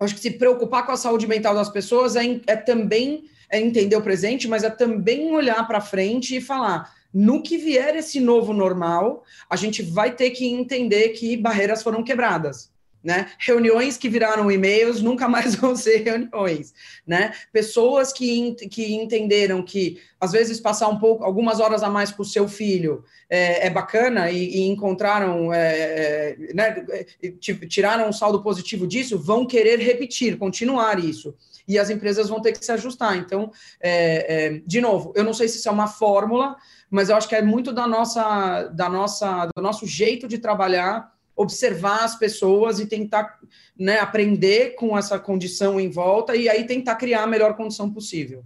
acho que se preocupar com a saúde mental das pessoas é, é também é entender o presente, mas é também olhar para frente e falar no que vier esse novo normal, a gente vai ter que entender que barreiras foram quebradas. Né? Reuniões que viraram e-mails nunca mais vão ser reuniões, né? Pessoas que, que entenderam que às vezes passar um pouco, algumas horas a mais com o seu filho é, é bacana e, e encontraram, é, é né? Tiraram um saldo positivo disso, vão querer repetir, continuar isso e as empresas vão ter que se ajustar. Então, é, é, de novo, eu não sei se isso é uma fórmula, mas eu acho que é muito da nossa, da nossa, do nosso jeito de trabalhar, observar as pessoas e tentar né, aprender com essa condição em volta e aí tentar criar a melhor condição possível.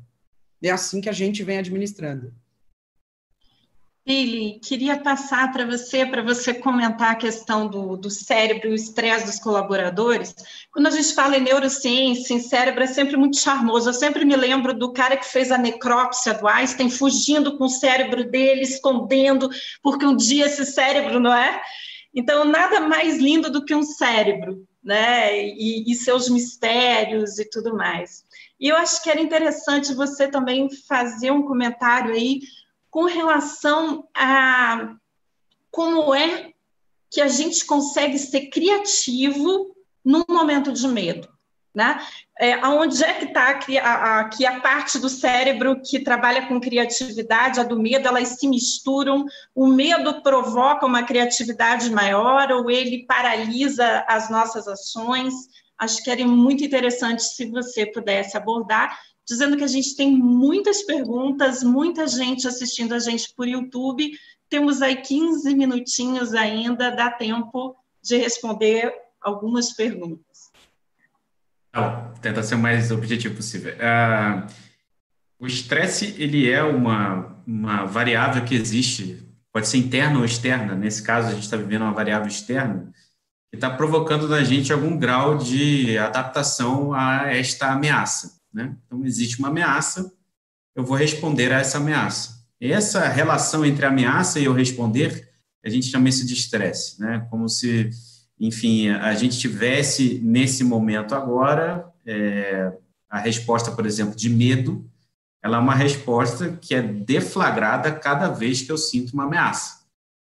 É assim que a gente vem administrando. Billy, queria passar para você, para você comentar a questão do, do cérebro e o estresse dos colaboradores. Quando a gente fala em neurociência, em cérebro, é sempre muito charmoso. Eu sempre me lembro do cara que fez a necrópsia do Einstein, fugindo com o cérebro dele, escondendo, porque um dia esse cérebro, não é? Então, nada mais lindo do que um cérebro, né? E, e seus mistérios e tudo mais. E eu acho que era interessante você também fazer um comentário aí com relação a como é que a gente consegue ser criativo num momento de medo. Né? É, aonde é que está aqui a parte do cérebro que trabalha com criatividade, a do medo, elas se misturam, o medo provoca uma criatividade maior ou ele paralisa as nossas ações? Acho que era muito interessante se você pudesse abordar, dizendo que a gente tem muitas perguntas, muita gente assistindo a gente por YouTube. Temos aí 15 minutinhos ainda, dá tempo de responder algumas perguntas. Tenta ser o mais objetivo possível. Uh, o estresse, ele é uma, uma variável que existe, pode ser interna ou externa. Nesse caso, a gente está vivendo uma variável externa, que está provocando na gente algum grau de adaptação a esta ameaça. Né? Então, existe uma ameaça, eu vou responder a essa ameaça. Essa relação entre a ameaça e eu responder, a gente chama isso de estresse, né? como se, enfim, a gente tivesse nesse momento agora é, a resposta, por exemplo, de medo, ela é uma resposta que é deflagrada cada vez que eu sinto uma ameaça.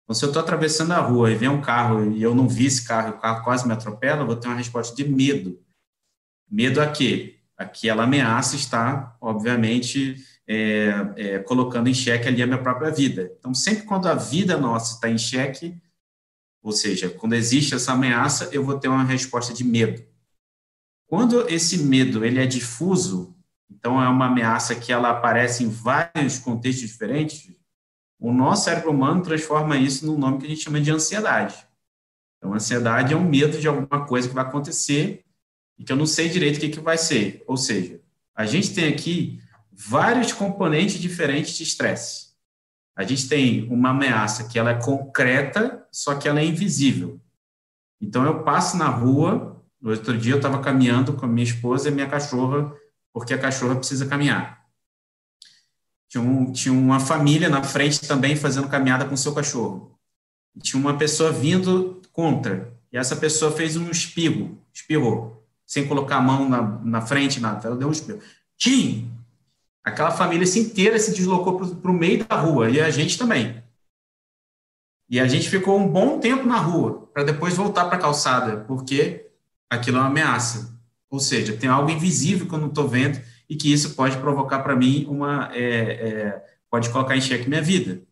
Então, se eu estou atravessando a rua e vem um carro e eu não vi esse carro o carro quase me atropela, eu vou ter uma resposta de medo. Medo a quê? Aquela ameaça está, obviamente, é, é, colocando em xeque ali a minha própria vida. Então, sempre quando a vida nossa está em xeque, ou seja, quando existe essa ameaça, eu vou ter uma resposta de medo. Quando esse medo ele é difuso, então é uma ameaça que ela aparece em vários contextos diferentes, o nosso cérebro humano transforma isso num nome que a gente chama de ansiedade. Então, ansiedade é um medo de alguma coisa que vai acontecer e que eu não sei direito o que, que vai ser. Ou seja, a gente tem aqui vários componentes diferentes de estresse. A gente tem uma ameaça que ela é concreta, só que ela é invisível. Então, eu passo na rua, no outro dia eu estava caminhando com a minha esposa e minha cachorra, porque a cachorra precisa caminhar. Tinha, um, tinha uma família na frente também fazendo caminhada com seu cachorro. Tinha uma pessoa vindo contra. E essa pessoa fez um espirro, espirrou, sem colocar a mão na, na frente, nada. Ela deu um espirro. Tim! Aquela família inteira se deslocou para o meio da rua, e a gente também. E a gente ficou um bom tempo na rua, para depois voltar para a calçada, porque aquilo é uma ameaça. Ou seja, tem algo invisível que eu não estou vendo e que isso pode provocar para mim uma. É, é, pode colocar em xeque minha vida.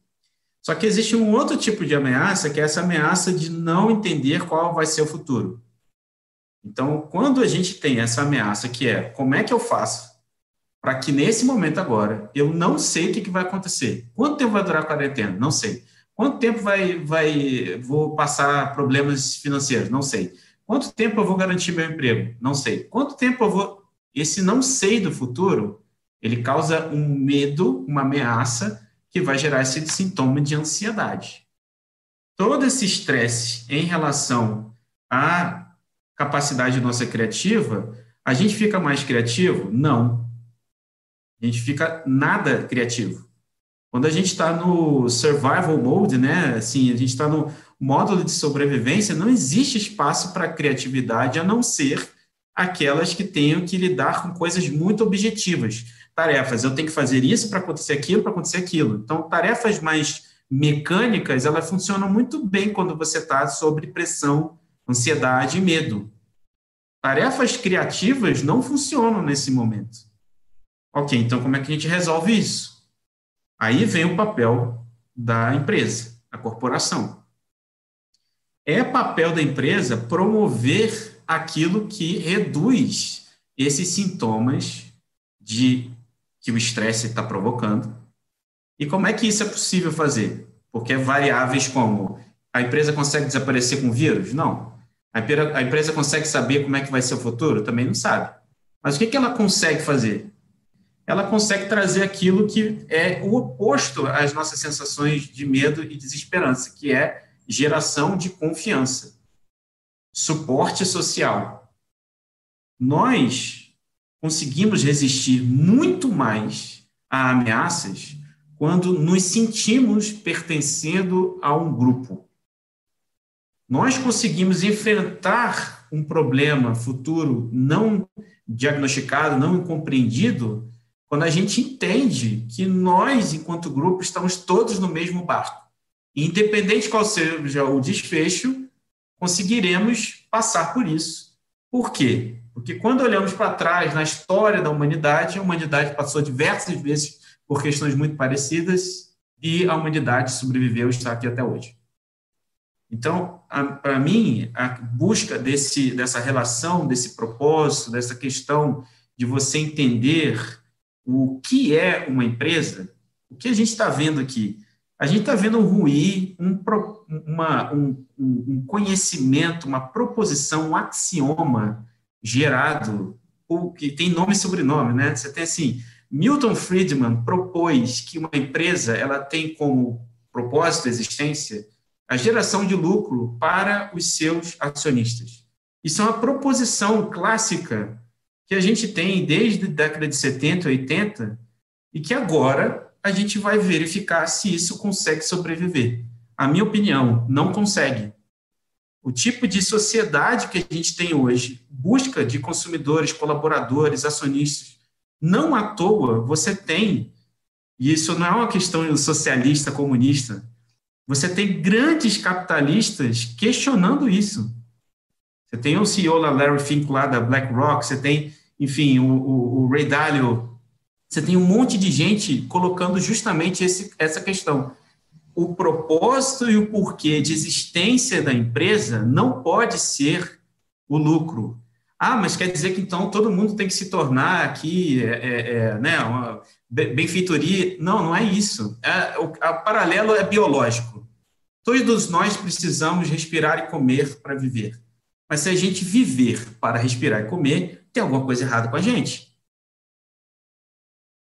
Só que existe um outro tipo de ameaça, que é essa ameaça de não entender qual vai ser o futuro. Então, quando a gente tem essa ameaça, que é como é que eu faço para que nesse momento agora eu não sei o que, que vai acontecer? Quanto tempo vai durar a quarentena? Não sei. Quanto tempo vai, vai, vou passar problemas financeiros? Não sei. Quanto tempo eu vou garantir meu emprego? Não sei. Quanto tempo eu vou esse não sei do futuro, ele causa um medo, uma ameaça, que vai gerar esse sintoma de ansiedade. Todo esse estresse em relação à capacidade nossa criativa, a gente fica mais criativo? Não. A gente fica nada criativo. Quando a gente está no survival mode, né, assim, a gente está no módulo de sobrevivência, não existe espaço para criatividade a não ser aquelas que tenham que lidar com coisas muito objetivas. Tarefas, eu tenho que fazer isso para acontecer aquilo, para acontecer aquilo. Então, tarefas mais mecânicas, elas funcionam muito bem quando você está sob pressão, ansiedade e medo. Tarefas criativas não funcionam nesse momento. Ok, então como é que a gente resolve isso? Aí vem o papel da empresa, a corporação. É papel da empresa promover aquilo que reduz esses sintomas de que o estresse está provocando. E como é que isso é possível fazer? Porque variáveis como a empresa consegue desaparecer com vírus? Não. A empresa consegue saber como é que vai ser o futuro? Também não sabe. Mas o que, que ela consegue fazer? Ela consegue trazer aquilo que é o oposto às nossas sensações de medo e desesperança, que é geração de confiança suporte social. Nós conseguimos resistir muito mais a ameaças quando nos sentimos pertencendo a um grupo. Nós conseguimos enfrentar um problema futuro não diagnosticado, não compreendido, quando a gente entende que nós, enquanto grupo, estamos todos no mesmo barco. independente qual seja o desfecho, conseguiremos passar por isso. Por quê? Porque quando olhamos para trás na história da humanidade, a humanidade passou diversas vezes por questões muito parecidas e a humanidade sobreviveu e está aqui até hoje. Então, para mim, a busca desse, dessa relação, desse propósito, dessa questão de você entender o que é uma empresa, o que a gente está vendo aqui? a gente está vendo ruir um, uma, um, um, conhecimento, uma proposição, um axioma gerado, que tem nome e sobrenome, né? Você tem assim, Milton Friedman propôs que uma empresa ela tem como propósito, existência, a geração de lucro para os seus acionistas. Isso é uma proposição clássica que a gente tem desde a década de 70, 80, e que agora a gente vai verificar se isso consegue sobreviver. A minha opinião, não consegue. O tipo de sociedade que a gente tem hoje, busca de consumidores, colaboradores, acionistas, não à toa você tem, e isso não é uma questão socialista, comunista, você tem grandes capitalistas questionando isso. Você tem o CEO lá, Larry Fink, lá da BlackRock, você tem, enfim, o, o, o Ray Dalio, você tem um monte de gente colocando justamente esse, essa questão o propósito e o porquê de existência da empresa não pode ser o lucro. Ah, mas quer dizer que então todo mundo tem que se tornar aqui, é, é, é né, uma benfeitoria? Não, não é isso. É, o paralelo é biológico. Todos nós precisamos respirar e comer para viver. Mas se a gente viver para respirar e comer, tem alguma coisa errada com a gente.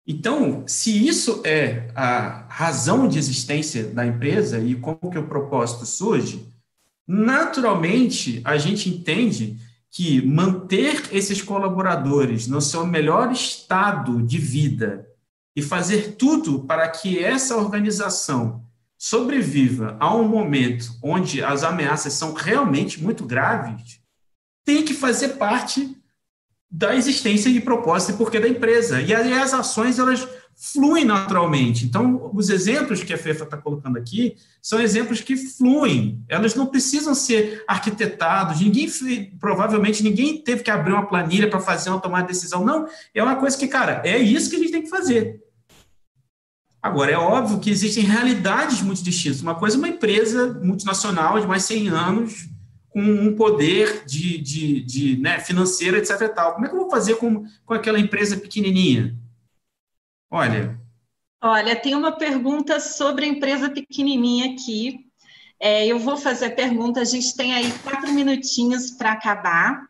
Então, se isso é a razão de existência da empresa e como que o propósito surge, naturalmente a gente entende que manter esses colaboradores no seu melhor estado de vida e fazer tudo para que essa organização sobreviva a um momento onde as ameaças são realmente muito graves, tem que fazer parte da existência e propósito e porquê da empresa. E aí as ações, elas fluem naturalmente. Então, os exemplos que a FEFA está colocando aqui são exemplos que fluem. Elas não precisam ser arquitetados. Ninguém, provavelmente, ninguém teve que abrir uma planilha para fazer uma tomada de decisão. Não, é uma coisa que, cara, é isso que a gente tem que fazer. Agora, é óbvio que existem realidades muito distintas. Uma coisa é uma empresa multinacional de mais 100 anos, com um poder de, de, de né, financeiro, etc. Tal. Como é que eu vou fazer com, com aquela empresa pequenininha? Olha. Olha, tem uma pergunta sobre a empresa pequenininha aqui. É, eu vou fazer a pergunta, a gente tem aí quatro minutinhos para acabar.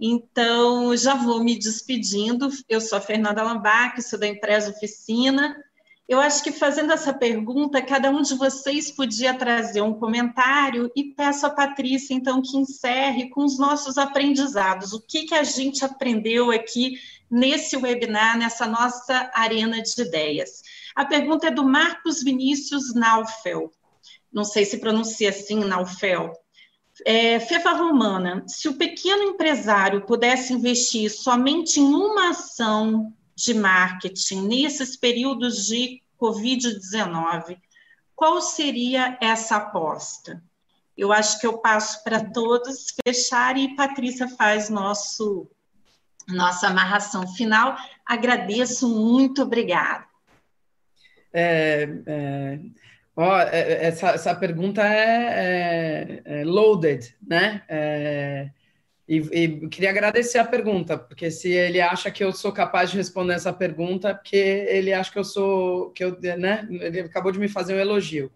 Então, já vou me despedindo. Eu sou a Fernanda Lambac, sou da empresa Oficina. Eu acho que fazendo essa pergunta, cada um de vocês podia trazer um comentário e peço a Patrícia, então, que encerre com os nossos aprendizados. O que, que a gente aprendeu aqui nesse webinar, nessa nossa arena de ideias? A pergunta é do Marcos Vinícius Naufel. Não sei se pronuncia assim, Naufel. É, Fefa Romana, se o pequeno empresário pudesse investir somente em uma ação de marketing nesses períodos de Covid-19, qual seria essa aposta? Eu acho que eu passo para todos fechar e Patrícia faz nosso nossa amarração final. Agradeço, muito obrigada. É, é, ó, é, é, essa, essa pergunta é, é, é loaded, né? É, e, e, queria agradecer a pergunta, porque se ele acha que eu sou capaz de responder essa pergunta, porque ele acha que eu sou, que eu, né? Ele acabou de me fazer um elogio.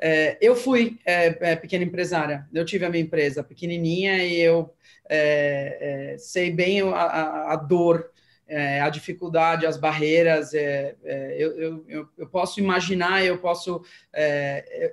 É, eu fui é, é, pequena empresária, eu tive a minha empresa pequenininha e eu é, é, sei bem a, a, dor, é, a dificuldade, as barreiras. Eu, eu, eu, posso imaginar, eu posso,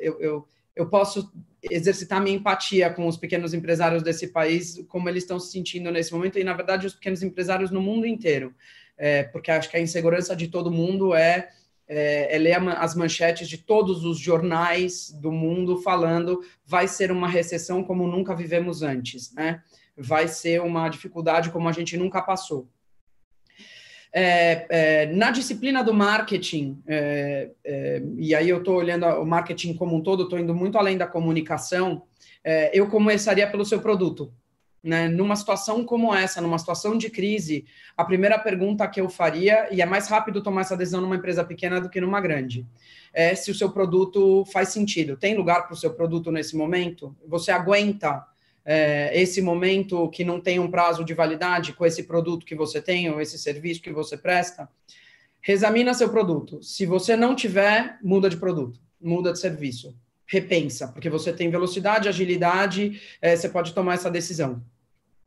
eu, eu, eu posso exercitar minha empatia com os pequenos empresários desse país, como eles estão se sentindo nesse momento, e na verdade os pequenos empresários no mundo inteiro, é, porque acho que a insegurança de todo mundo é, é, é ler as manchetes de todos os jornais do mundo falando vai ser uma recessão como nunca vivemos antes, né? Vai ser uma dificuldade como a gente nunca passou. É, é, na disciplina do marketing, é, é e aí eu estou olhando o marketing como um todo, estou indo muito além da comunicação, é, eu começaria pelo seu produto. Né? Numa situação como essa, numa situação de crise, a primeira pergunta que eu faria, e é mais rápido tomar essa decisão numa empresa pequena do que numa grande, é se o seu produto faz sentido. Tem lugar para o seu produto nesse momento? Você aguenta é, esse momento que não tem um prazo de validade com esse produto que você tem ou esse serviço que você presta, reexamina seu produto. Se você não tiver, muda de produto, muda de serviço, repensa, porque você tem velocidade, agilidade, é, você pode tomar essa decisão.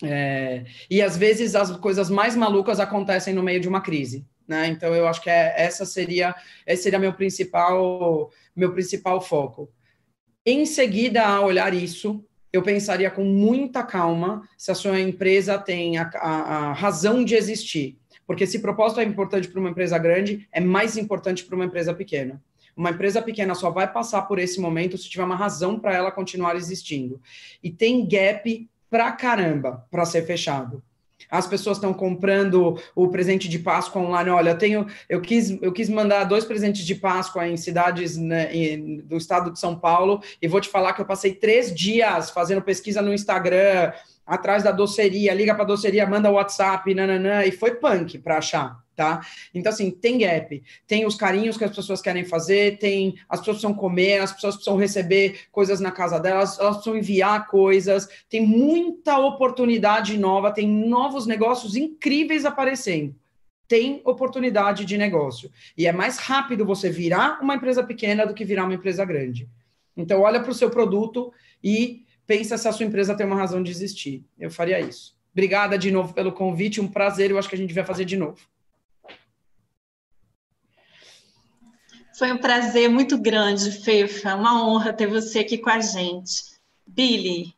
É, e às vezes as coisas mais malucas acontecem no meio de uma crise. Né? Então eu acho que é, essa seria esse seria meu principal meu principal foco Em seguida a olhar isso, eu pensaria com muita calma se a sua empresa tem a, a, a razão de existir. Porque se propósito é importante para uma empresa grande, é mais importante para uma empresa pequena. Uma empresa pequena só vai passar por esse momento se tiver uma razão para ela continuar existindo. E tem gap pra caramba para ser fechado. As pessoas estão comprando o presente de Páscoa online. Olha, eu tenho, eu quis, eu quis mandar dois presentes de Páscoa em cidades né, do estado de São Paulo. E vou te falar que eu passei três dias fazendo pesquisa no Instagram atrás da doceria, liga para a doceria, manda WhatsApp, nananã, e foi punk para achar tá? Então, assim, tem gap, tem os carinhos que as pessoas querem fazer, tem as pessoas precisam comer, as pessoas precisam receber coisas na casa delas, elas precisam enviar coisas, tem muita oportunidade nova, tem novos negócios incríveis aparecendo. Tem oportunidade de negócio. E é mais rápido você virar uma empresa pequena do que virar uma empresa grande. Então, olha para o seu produto e pensa se a sua empresa tem uma razão de existir. Eu faria isso. Obrigada de novo pelo convite, um prazer. Eu acho que a gente vai fazer de novo. Foi um prazer muito grande, Fefa. Uma honra ter você aqui com a gente. Billy.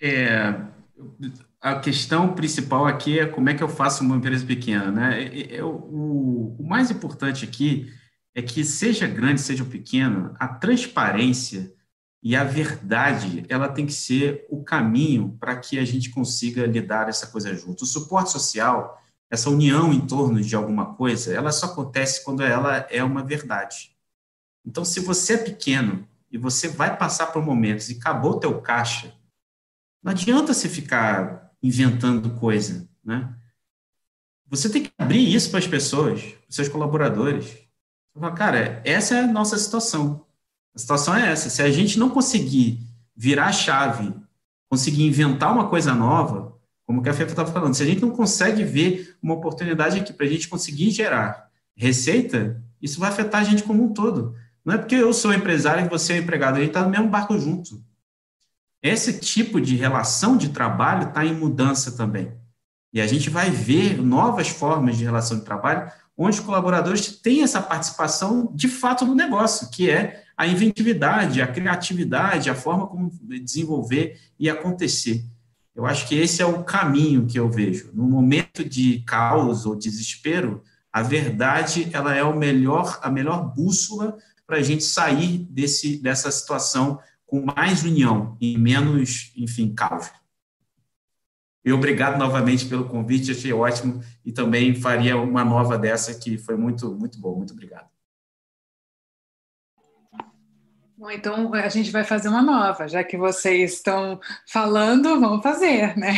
É, a questão principal aqui é como é que eu faço uma empresa pequena, né? Eu, o, o mais importante aqui é que seja grande, seja pequeno, a transparência e a verdade, ela tem que ser o caminho para que a gente consiga lidar essa coisa junto. O suporte social, essa união em torno de alguma coisa, ela só acontece quando ela é uma verdade. Então, se você é pequeno e você vai passar por momentos e acabou o teu caixa, não adianta você ficar inventando coisa, né? Você tem que abrir isso para as pessoas, para os seus colaboradores. Fala, cara, essa é a nossa situação. A situação é essa. Se a gente não conseguir virar a chave, conseguir inventar uma coisa nova, como que a FEFA estava falando, se a gente não consegue ver uma oportunidade aqui para a gente conseguir gerar receita, isso vai afetar a gente como um todo. Não é porque eu sou empresário e você é empregado, a gente está no mesmo barco junto. Esse tipo de relação de trabalho está em mudança também. E a gente vai ver novas formas de relação de trabalho onde os colaboradores têm essa participação de fato no negócio, que é a inventividade, a criatividade, a forma como desenvolver e acontecer. Eu acho que esse é o caminho que eu vejo. No momento de caos ou desespero, a verdade ela é o melhor, a melhor bússola para a gente sair desse, dessa situação com mais união e menos, enfim, caos. E obrigado novamente pelo convite, achei ótimo e também faria uma nova dessa que foi muito, muito bom. Muito obrigado. Bom, então a gente vai fazer uma nova, já que vocês estão falando, vamos fazer, né?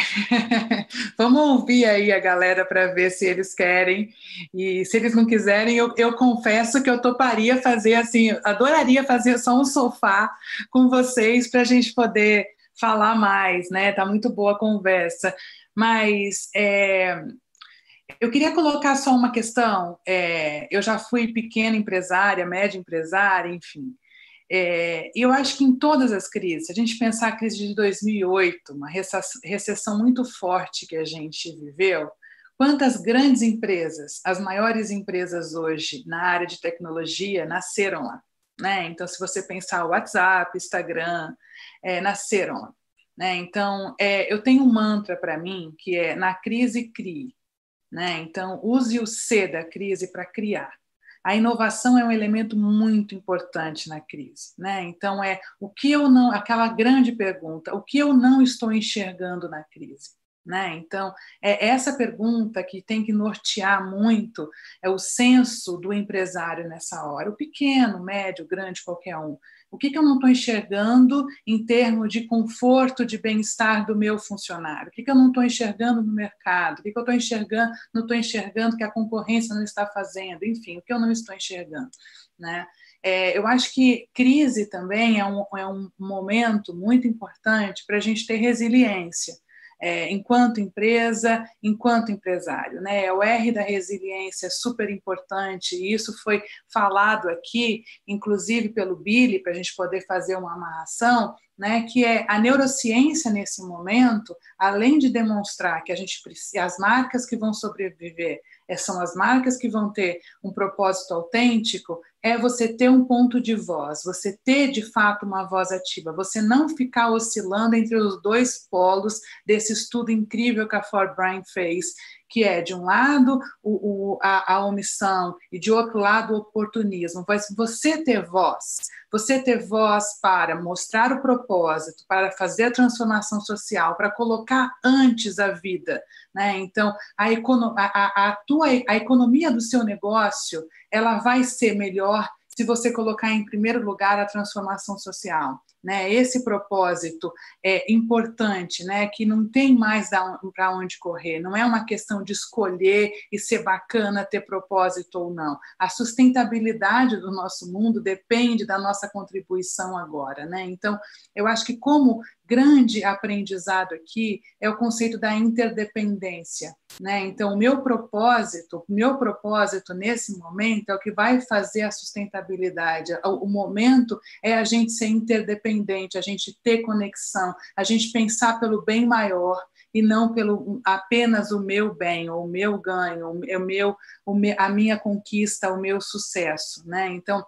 vamos ouvir aí a galera para ver se eles querem. E se eles não quiserem, eu, eu confesso que eu toparia fazer assim, adoraria fazer só um sofá com vocês para a gente poder falar mais, né? Tá muito boa a conversa. Mas é, eu queria colocar só uma questão. É, eu já fui pequena empresária, média empresária, enfim. É, eu acho que em todas as crises, se a gente pensar a crise de 2008, uma recessão muito forte que a gente viveu, quantas grandes empresas, as maiores empresas hoje na área de tecnologia, nasceram lá. Né? Então, se você pensar o WhatsApp, Instagram, é, nasceram lá. Né? Então, é, eu tenho um mantra para mim que é na crise crie. Né? Então, use o C da crise para criar. A inovação é um elemento muito importante na crise, né? Então é o que eu não, aquela grande pergunta, o que eu não estou enxergando na crise, né? Então é essa pergunta que tem que nortear muito é o senso do empresário nessa hora, o pequeno, médio, grande, qualquer um. O que, que eu não estou enxergando em termos de conforto, de bem-estar do meu funcionário? O que, que eu não estou enxergando no mercado? O que, que eu estou enxergando, não estou enxergando que a concorrência não está fazendo? Enfim, o que eu não estou enxergando, né? É, eu acho que crise também é um, é um momento muito importante para a gente ter resiliência é, enquanto empresa, enquanto empresário. Né? É o R da resiliência é super importante, e isso foi falado aqui, inclusive pelo Billy, para a gente poder fazer uma amarração, né, que é a neurociência nesse momento, além de demonstrar que a gente precisa, as marcas que vão sobreviver é, são as marcas que vão ter um propósito autêntico, é você ter um ponto de voz, você ter de fato uma voz ativa, você não ficar oscilando entre os dois polos desse estudo incrível que a Ford Bryan fez, que é, de um lado, o, o, a, a, omissão e, de outro lado, o oportunismo. Mas você ter voz, você ter voz para mostrar o propósito, para fazer a transformação social, para colocar antes a vida. Né? Então, a, econo, a, a, tua, a economia do seu negócio ela vai ser melhor se você colocar em primeiro lugar a transformação social né? Esse propósito é importante, né? Que não tem mais para onde correr. Não é uma questão de escolher e ser bacana ter propósito ou não. A sustentabilidade do nosso mundo depende da nossa contribuição agora, né? Então, eu acho que como grande aprendizado aqui é o conceito da interdependência, né? Então, o meu propósito, o meu propósito nesse momento é o que vai fazer a sustentabilidade. O momento é a gente ser interdependente, a gente ter conexão, a gente pensar pelo bem maior e não pelo apenas o meu bem, o meu ganho, o meu, o meu, a minha conquista, o meu sucesso, né? Então,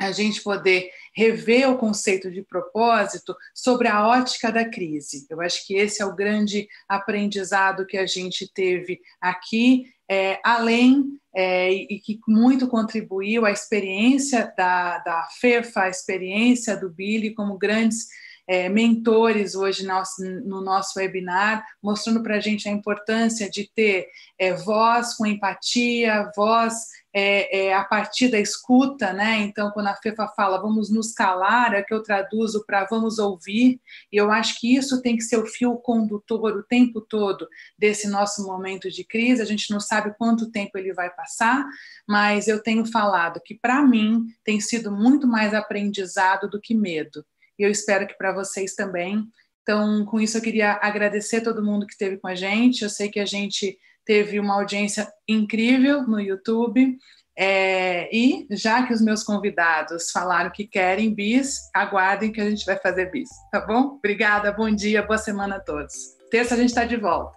a gente poder rever o conceito de propósito sobre a ótica da crise. Eu acho que esse é o grande aprendizado que a gente teve aqui, é, além é, e que muito contribuiu a experiência da, da FEFA, a experiência do Billy como grandes é, mentores hoje no, no nosso webinar, mostrando para a gente a importância de ter é, voz com empatia, voz é, é, a partir da escuta, né? Então, quando a FEFA fala vamos nos calar, é que eu traduzo para vamos ouvir, e eu acho que isso tem que ser o fio condutor o tempo todo desse nosso momento de crise. A gente não sabe quanto tempo ele vai passar, mas eu tenho falado que, para mim, tem sido muito mais aprendizado do que medo e eu espero que para vocês também. Então, com isso, eu queria agradecer todo mundo que esteve com a gente. Eu sei que a gente teve uma audiência incrível no YouTube. É, e já que os meus convidados falaram que querem bis, aguardem que a gente vai fazer bis, tá bom? Obrigada, bom dia, boa semana a todos. Terça a gente está de volta.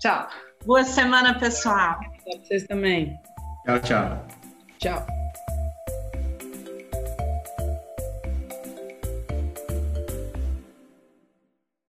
Tchau. Boa semana, pessoal. Vocês também. Tchau, tchau. Tchau.